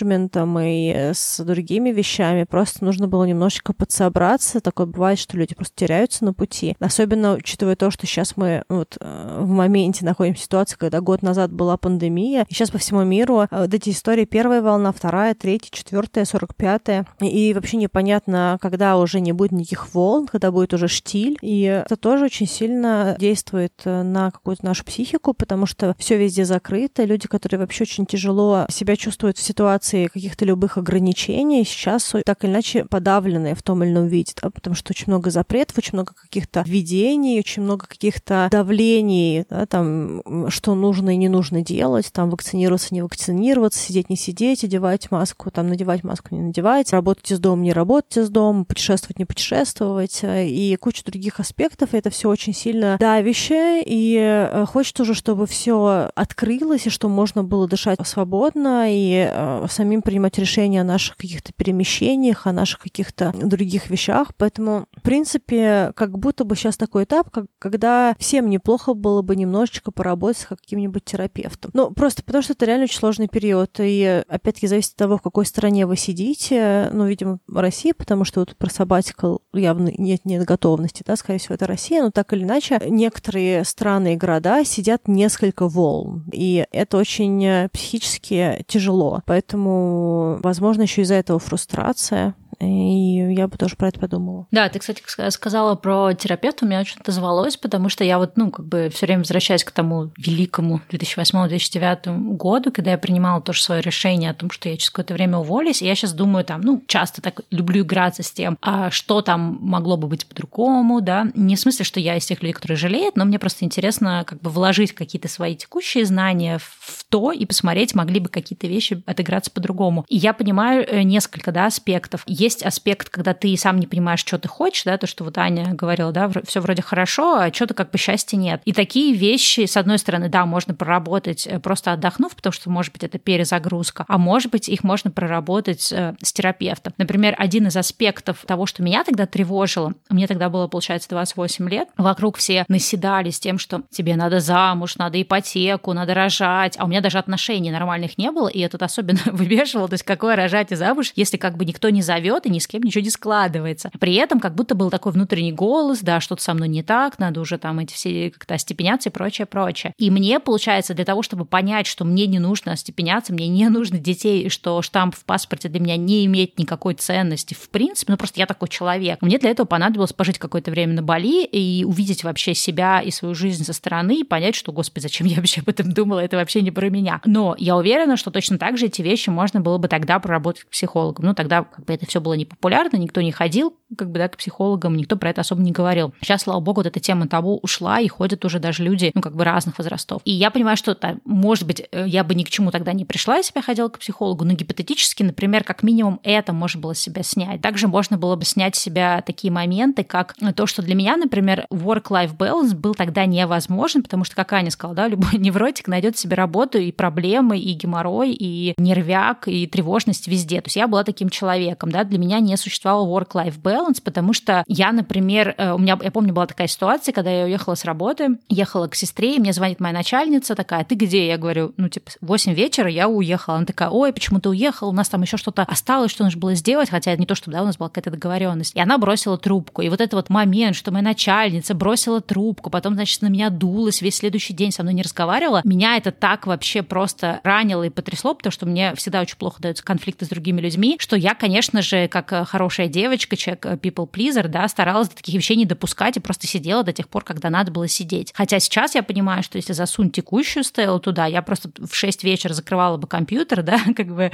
с бренд-менеджментом, и с другими вещами. Просто нужно было немножечко подсобраться. Такое бывает, что люди просто теряются на пути. Особенно учитывая то, что сейчас мы вот э, в моменте находимся в ситуации, когда год назад была пандемия, и сейчас по всему миру э, вот эти истории первая волна, вторая, третья, четвертая, сорок пятая, и вообще непонятно, когда уже не будет никаких волн, когда будет уже штиль, и это тоже очень сильно действует э, на какую-то нашу психику, потому что все везде закрыто, люди, которые вообще очень тяжело себя чувствуют в ситуации каких-то любых ограничений, сейчас так или иначе подавленные в том или ином виде, да, потому что очень много запретов, очень много каких-то введений, очень много каких-то давлений, да, там, что нужно и не нужно делать, там, вакцинироваться, не вакцинироваться, сидеть, не сидеть, одевать маску, там, надевать маску, не надевать, работать из дома, не работать из дома, путешествовать, не путешествовать, э, и куча других аспектов, и это все очень сильно давящее, и э, хочется уже, чтобы все открылось, и что можно было дышать свободно, и э, самим принимать решения о наших каких-то перемещениях, о наших каких-то других вещах, поэтому, в принципе, как будто бы сейчас такой этап, как, когда всем неплохо было бы немножечко поработать с каким-нибудь терапевтом. Ну, просто потому что это реально очень сложный период, и опять-таки зависит от того, в какой стране вы сидите. Ну, видимо, Россия, потому что вот про sabbatical явно нет, нет готовности, да, скорее всего, это Россия, но так или иначе, некоторые страны и города сидят несколько волн, и это очень психически тяжело. Поэтому, возможно, еще из-за этого фрустрация и я бы тоже про это подумала. Да, ты, кстати, сказала про терапевта, у меня очень отозвалось, потому что я вот, ну, как бы все время возвращаюсь к тому великому 2008-2009 году, когда я принимала тоже свое решение о том, что я через какое-то время уволюсь, и я сейчас думаю там, ну, часто так люблю играться с тем, а что там могло бы быть по-другому, да, не в смысле, что я из тех людей, которые жалеют, но мне просто интересно как бы вложить какие-то свои текущие знания в то и посмотреть, могли бы какие-то вещи отыграться по-другому. И я понимаю э, несколько, да, аспектов. Есть есть аспект, когда ты сам не понимаешь, что ты хочешь, да, то, что вот Аня говорила, да, все вроде хорошо, а что-то как бы счастья нет. И такие вещи, с одной стороны, да, можно проработать э, просто отдохнув, потому что, может быть, это перезагрузка, а может быть, их можно проработать э, с терапевтом. Например, один из аспектов того, что меня тогда тревожило, мне тогда было, получается, 28 лет, вокруг все наседали с тем, что тебе надо замуж, надо ипотеку, надо рожать, а у меня даже отношений нормальных не было, и этот особенно выбеживал, то есть какое рожать и замуж, если как бы никто не зовет, живет и ни с кем ничего не складывается. При этом как будто был такой внутренний голос, да, что-то со мной не так, надо уже там эти все как-то остепеняться и прочее, прочее. И мне, получается, для того, чтобы понять, что мне не нужно остепеняться, мне не нужно детей, что штамп в паспорте для меня не имеет никакой ценности, в принципе, ну просто я такой человек. Мне для этого понадобилось пожить какое-то время на Бали и увидеть вообще себя и свою жизнь со стороны и понять, что, господи, зачем я вообще об этом думала, это вообще не про меня. Но я уверена, что точно так же эти вещи можно было бы тогда проработать к психологу. Ну, тогда как бы это все было было непопулярно, никто не ходил как бы, да, к психологам, никто про это особо не говорил. Сейчас, слава богу, вот эта тема табу ушла, и ходят уже даже люди, ну, как бы разных возрастов. И я понимаю, что, там, может быть, э, я бы ни к чему тогда не пришла, если бы я ходила к психологу, но гипотетически, например, как минимум это можно было себя снять. Также можно было бы снять себя такие моменты, как то, что для меня, например, work-life balance был тогда невозможен, потому что, как Аня сказала, да, любой невротик найдет себе работу и проблемы, и геморрой, и нервяк, и тревожность везде. То есть я была таким человеком, да, для меня не существовало work-life balance, потому что я, например, э, у меня, я помню, была такая ситуация, когда я уехала с работы, ехала к сестре, и мне звонит моя начальница такая, ты где? Я говорю, ну, типа, 8 вечера я уехала. Она такая, ой, почему ты уехала? У нас там еще что-то осталось, что нужно было сделать, хотя не то, что, да, у нас была какая-то договоренность. И она бросила трубку. И вот этот вот момент, что моя начальница бросила трубку, потом, значит, на меня дулась весь следующий день, со мной не разговаривала, меня это так вообще просто ранило и потрясло, потому что мне всегда очень плохо даются конфликты с другими людьми, что я, конечно же, как э, хорошая девочка, человек э, people pleaser, да, старалась до таких вещей не допускать и просто сидела до тех пор, когда надо было сидеть. Хотя сейчас я понимаю, что если засунуть текущую стелу туда, я просто в 6 вечера закрывала бы компьютер, да, как бы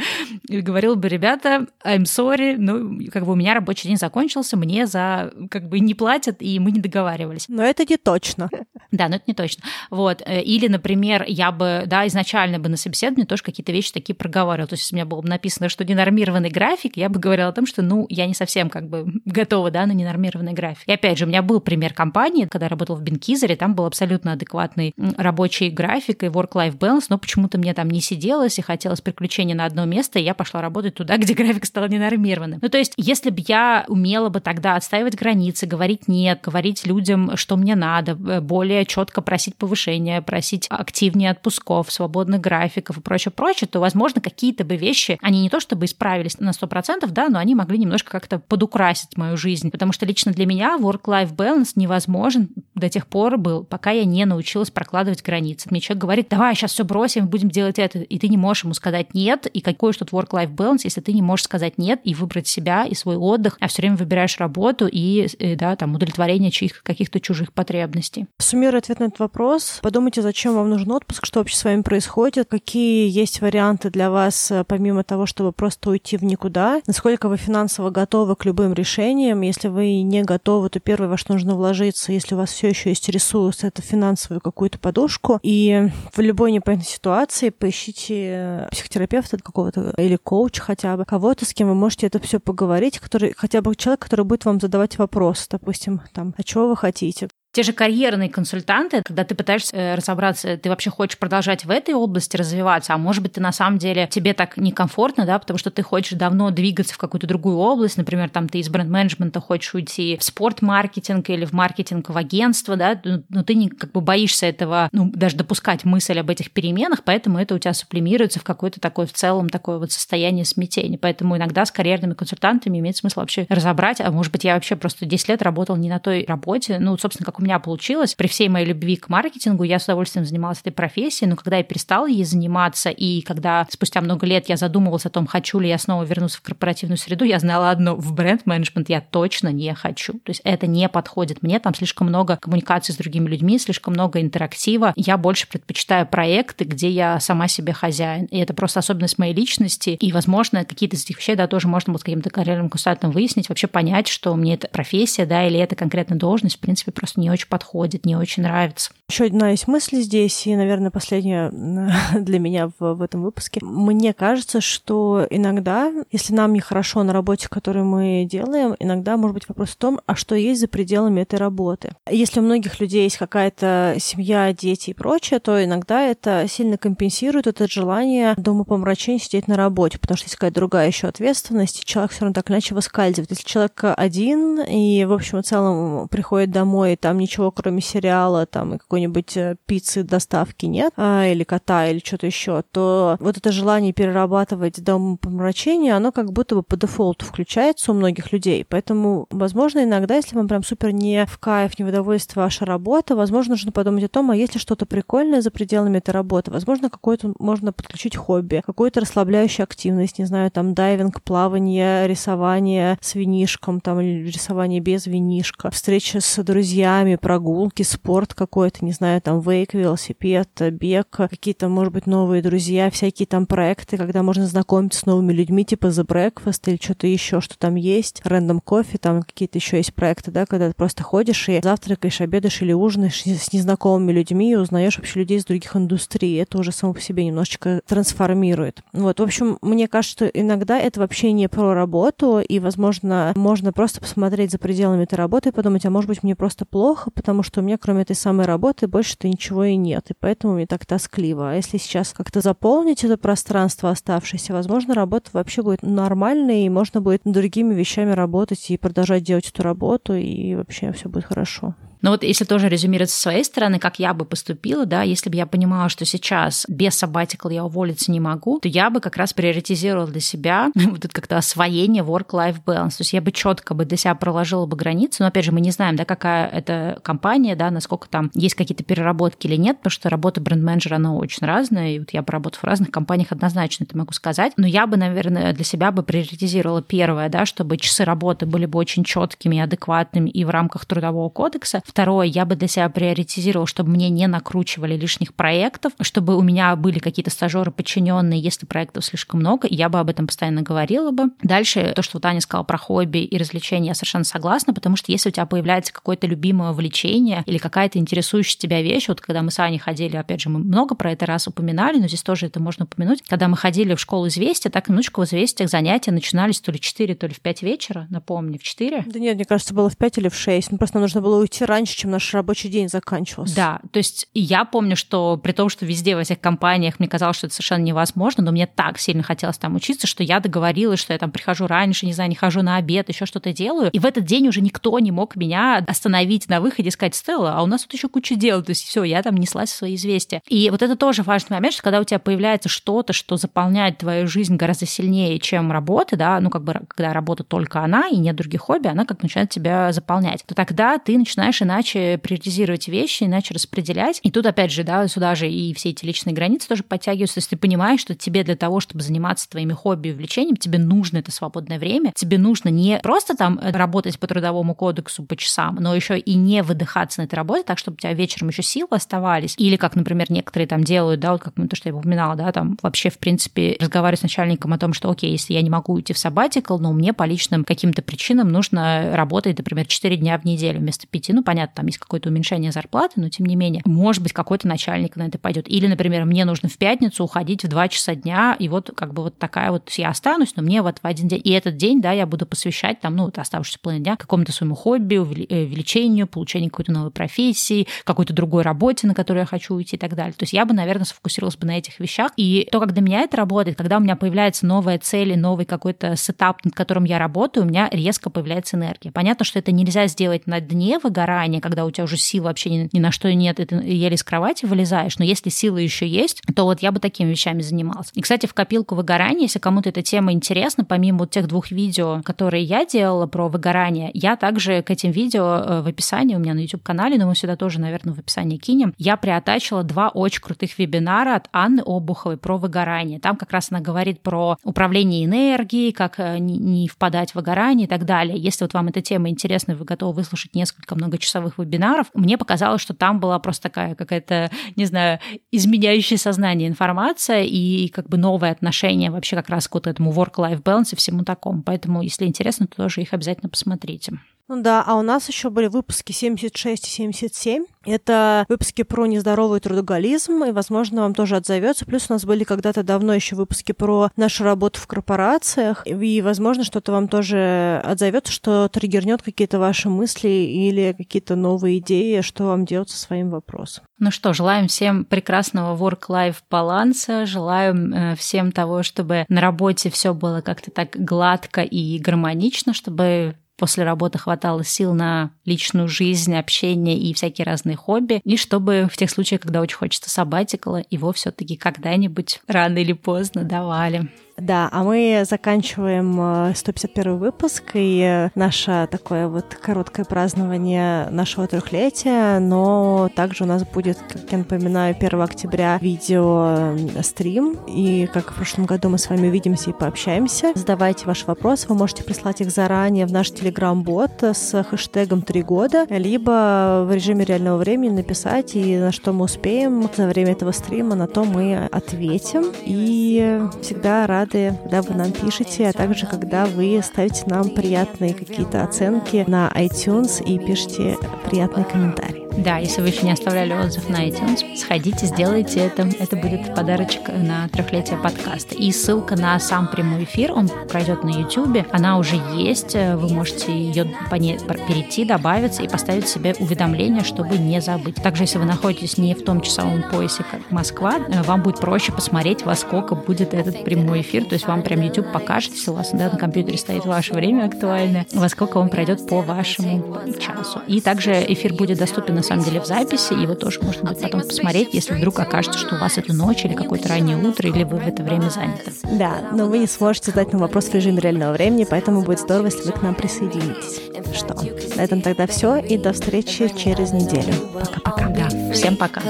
и говорила бы, ребята, I'm sorry, ну, как бы у меня рабочий день закончился, мне за, как бы, не платят, и мы не договаривались. Но это не точно. Да, но это не точно. Вот. Э, или, например, я бы, да, изначально бы на собеседовании тоже какие-то вещи такие проговаривала. То есть, если у меня было бы написано, что ненормированный график, я бы говорила том, что, ну, я не совсем как бы готова, да, на ненормированный график. И опять же, у меня был пример компании, когда я работала в Бенкизере, там был абсолютно адекватный рабочий график и work-life balance, но почему-то мне там не сиделось и хотелось приключения на одно место, и я пошла работать туда, где график стал ненормированным. Ну, то есть, если бы я умела бы тогда отстаивать границы, говорить нет, говорить людям, что мне надо, э, более четко просить повышения, просить активнее отпусков, свободных графиков и прочее, прочее, то, возможно, какие-то бы вещи, они не то чтобы исправились на 100%, да, но они могли немножко как-то подукрасить мою жизнь. Потому что лично для меня work-life balance невозможен до тех пор был, пока я не научилась прокладывать границы. Мне человек говорит, давай сейчас все бросим, будем делать это, и ты не можешь ему сказать нет, и какой же тут work-life balance, если ты не можешь сказать нет и выбрать себя и свой отдых, а все время выбираешь работу и, э, да, там, удовлетворение чьих каких-то чужих потребностей. Суммируя ответ на этот вопрос, подумайте, зачем вам нужен отпуск, что вообще с вами происходит, какие есть варианты для вас, э, помимо того, чтобы просто уйти в никуда, насколько вы финансово готовы к любым решениям, если вы не готовы, то первое, во что нужно вложиться, если у вас все еще есть ресурс, это финансовую какую-то подушку. И в любой непонятной ситуации поищите психотерапевта какого-то или коуча хотя бы, кого-то, с кем вы можете это все поговорить, который хотя бы человек, который будет вам задавать вопрос, допустим, там, а чего вы хотите, те же карьерные консультанты, когда ты пытаешься э, разобраться, ты вообще хочешь продолжать в этой области развиваться, а может быть, ты на самом деле, тебе так некомфортно, да, потому что ты хочешь давно двигаться в какую-то другую область, например, там ты из бренд-менеджмента хочешь уйти в спорт-маркетинг или в маркетинг в агентство, да, но ты не как бы боишься этого, ну, даже допускать мысль об этих переменах, поэтому это у тебя сублимируется в какое-то такое в целом такое вот состояние смятения. Поэтому иногда с карьерными консультантами имеет смысл вообще разобрать, а может быть, я вообще просто 10 лет работал не на той работе, ну, собственно, как у меня получилось. При всей моей любви к маркетингу я с удовольствием занималась этой профессией, но когда я перестала ей заниматься, и когда спустя много лет я задумывалась о том, хочу ли я снова вернуться в корпоративную среду, я знала одно, в бренд-менеджмент я точно не хочу. То есть это не подходит мне, там слишком много коммуникации с другими людьми, слишком много интерактива. Я больше предпочитаю проекты, где я сама себе хозяин. И это просто особенность моей личности. И, возможно, какие-то из этих вещей, да, тоже можно будет каким-то карьерным консультантом выяснить, вообще понять, что мне эта профессия, да, или эта конкретная должность, в принципе, просто не очень подходит, не очень нравится. Еще одна есть мысль здесь, и, наверное, последняя для меня в, в этом выпуске. Мне кажется, что иногда, если нам нехорошо на работе, которую мы делаем, иногда может быть вопрос в том, а что есть за пределами этой работы. Если у многих людей есть какая-то семья, дети и прочее, то иногда это сильно компенсирует это желание дома помрачения сидеть на работе, потому что есть какая-то другая еще ответственность, и человек все равно так иначе выскальзывает. Если человек один и, в общем и целом, приходит домой, и там ничего, кроме сериала, там и какой-нибудь э, пиццы доставки нет, а, или кота, или что-то еще, то вот это желание перерабатывать дом помрачения, оно как будто бы по дефолту включается у многих людей. Поэтому, возможно, иногда, если вам прям супер не в кайф, не в удовольствие ваша работа, возможно, нужно подумать о том, а есть ли что-то прикольное за пределами этой работы. Возможно, какое-то можно подключить хобби, какую-то расслабляющую активность, не знаю, там дайвинг, плавание, рисование с винишком, там, или рисование без винишка, встреча с друзьями, прогулки, спорт какой-то, не знаю, там, вейк, велосипед, бег, какие-то, может быть, новые друзья, всякие там проекты, когда можно знакомиться с новыми людьми, типа The Breakfast или что-то еще, что там есть, Random Coffee, там какие-то еще есть проекты, да, когда ты просто ходишь и завтракаешь, обедаешь или ужинаешь с незнакомыми людьми и узнаешь вообще людей из других индустрий. Это уже само по себе немножечко трансформирует. Вот, в общем, мне кажется, что иногда это вообще не про работу, и, возможно, можно просто посмотреть за пределами этой работы и подумать, а может быть, мне просто плохо, потому что у меня, кроме этой самой работы, больше-то ничего и нет, и поэтому мне так тоскливо. А если сейчас как-то заполнить это пространство оставшееся, возможно, работа вообще будет нормальной, и можно будет другими вещами работать и продолжать делать эту работу, и вообще все будет хорошо. Но вот если тоже резюмировать со своей стороны, как я бы поступила, да, если бы я понимала, что сейчас без sabbatical я уволиться не могу, то я бы как раз приоритизировала для себя вот это как-то освоение work-life balance. То есть я бы четко бы для себя проложила бы границу. Но опять же, мы не знаем, да, какая это компания, да, насколько там есть какие-то переработки или нет, потому что работа бренд-менеджера, она очень разная. И вот я поработав в разных компаниях, однозначно это могу сказать. Но я бы, наверное, для себя бы приоритизировала первое, да, чтобы часы работы были бы очень четкими и адекватными и в рамках трудового кодекса. Второе, я бы для себя приоритизировала, чтобы мне не накручивали лишних проектов, чтобы у меня были какие-то стажеры подчиненные, если проектов слишком много, я бы об этом постоянно говорила бы. Дальше, то, что Таня сказала про хобби и развлечения, я совершенно согласна, потому что если у тебя появляется какое-то любимое увлечение или какая-то интересующая тебя вещь, вот когда мы с Аней ходили, опять же, мы много про это раз упоминали, но здесь тоже это можно упомянуть, когда мы ходили в школу известия, так минуточку в известиях занятия начинались то ли 4, то ли в 5 вечера, напомню, в 4. Да нет, мне кажется, было в 5 или в 6, ну, просто нужно было уйти раньше, чем наш рабочий день заканчивался. Да, то есть я помню, что при том, что везде во всех компаниях мне казалось, что это совершенно невозможно, но мне так сильно хотелось там учиться, что я договорилась, что я там прихожу раньше, не знаю, не хожу на обед, еще что-то делаю. И в этот день уже никто не мог меня остановить на выходе и сказать, Стелла, а у нас тут еще куча дел. То есть все, я там неслась свои известия. И вот это тоже важный момент, что когда у тебя появляется что-то, что заполняет твою жизнь гораздо сильнее, чем работа, да, ну как бы когда работа только она и нет других хобби, она как начинает тебя заполнять, то тогда ты начинаешь иначе приоритизировать вещи, иначе распределять. И тут, опять же, да, сюда же и все эти личные границы тоже подтягиваются. Есть ты понимаешь, что тебе для того, чтобы заниматься твоими хобби и увлечением, тебе нужно это свободное время. Тебе нужно не просто там работать по трудовому кодексу по часам, но еще и не выдыхаться на этой работе, так, чтобы у тебя вечером еще силы оставались. Или, как, например, некоторые там делают, да, вот как то, что я упоминала, да, там вообще, в принципе, разговаривать с начальником о том, что, окей, если я не могу уйти в сабатикл, но мне по личным каким-то причинам нужно работать, например, 4 дня в неделю вместо 5, ну, понятно, понятно, там есть какое-то уменьшение зарплаты, но тем не менее, может быть, какой-то начальник на это пойдет. Или, например, мне нужно в пятницу уходить в 2 часа дня, и вот как бы вот такая вот, я останусь, но мне вот в один день. И этот день, да, я буду посвящать там, ну, вот оставшуюся половину дня какому-то своему хобби, э, увеличению, получению какой-то новой профессии, какой-то другой работе, на которую я хочу уйти и так далее. То есть я бы, наверное, сфокусировалась бы на этих вещах. И то, как для меня это работает, когда у меня появляется новая цель, новый какой-то сетап, над которым я работаю, у меня резко появляется энергия. Понятно, что это нельзя сделать на дне выгорания, когда у тебя уже сил вообще ни, ни на что нет, и ты еле с кровати вылезаешь, но если силы еще есть, то вот я бы такими вещами занималась. И, кстати, в копилку выгорания, если кому-то эта тема интересна, помимо вот тех двух видео, которые я делала про выгорание, я также к этим видео э, в описании, у меня на YouTube-канале, но мы сюда тоже, наверное, в описании кинем, я приотачила два очень крутых вебинара от Анны Обуховой про выгорание. Там как раз она говорит про управление энергией, как э, не впадать в выгорание и так далее. Если вот вам эта тема интересна, вы готовы выслушать несколько многочасовых вебинаров, мне показалось, что там была просто такая какая-то, не знаю, изменяющая сознание информация и как бы новое отношение вообще как раз к вот этому work-life balance и всему такому. Поэтому, если интересно, то тоже их обязательно посмотрите. Ну да, а у нас еще были выпуски 76 и 77. Это выпуски про нездоровый трудоголизм, и, возможно, вам тоже отзовется. Плюс у нас были когда-то давно еще выпуски про нашу работу в корпорациях, и, возможно, что-то вам тоже отзовется, что триггернет какие-то ваши мысли или какие-то новые идеи, что вам делать со своим вопросом. Ну что, желаем всем прекрасного work-life баланса, желаем э, всем того, чтобы на работе все было как-то так гладко и гармонично, чтобы после работы хватало сил на личную жизнь, общение и всякие разные хобби, и чтобы в тех случаях, когда очень хочется сабатикала, его все таки когда-нибудь рано или поздно давали. Да, а мы заканчиваем 151 э, выпуск и э, наше такое вот короткое празднование нашего трехлетия, но также у нас будет, как я напоминаю, 1 октября видео стрим, и как в прошлом году мы с вами увидимся и пообщаемся. Задавайте ваши вопросы, вы можете прислать их заранее в наш телеграм-бот с хэштегом «Три года», либо в режиме реального времени написать, и на что мы успеем за время этого стрима, на то мы ответим. И всегда рад рады, когда вы нам пишете, а также когда вы ставите нам приятные какие-то оценки на iTunes и пишите приятные комментарии. Да, если вы еще не оставляли отзыв на iTunes, сходите, сделайте это. Это будет подарочек на трехлетие подкаста. И ссылка на сам прямой эфир, он пройдет на YouTube. Она уже есть. Вы можете ее по ней перейти, добавиться и поставить себе уведомление, чтобы не забыть. Также, если вы находитесь не в том часовом поясе, как Москва, вам будет проще посмотреть, во сколько будет этот прямой эфир. То есть вам прям YouTube покажет, если у вас да, на компьютере стоит ваше время актуальное, во сколько он пройдет по вашему часу. И также эфир будет доступен самом деле в записи, его тоже можно будет потом посмотреть, если вдруг окажется, что у вас это ночь или какое-то раннее утро, или вы в это время заняты. Да, но вы не сможете задать нам вопрос в режиме реального времени, поэтому будет здорово, если вы к нам присоединитесь. Что, на этом тогда все, и до встречи через неделю. Пока-пока. Да, всем пока.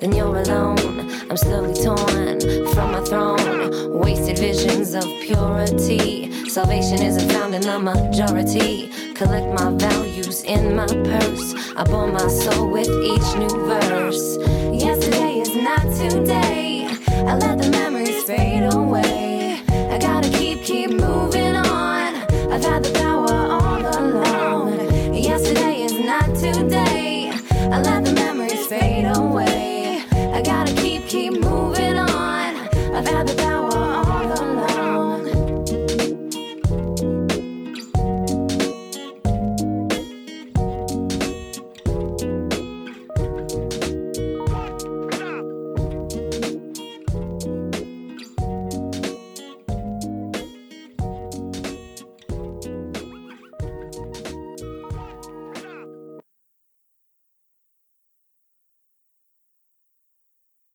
Then you're alone. I'm slowly torn from my throne. Wasted visions of purity. Salvation isn't found in the majority. Collect my values in my purse. I bore my soul with each new verse. Yesterday is not today. I let the memories fade away. I gotta keep, keep moving on. I've had the power all along. Yesterday is not today. I let the I've had the power.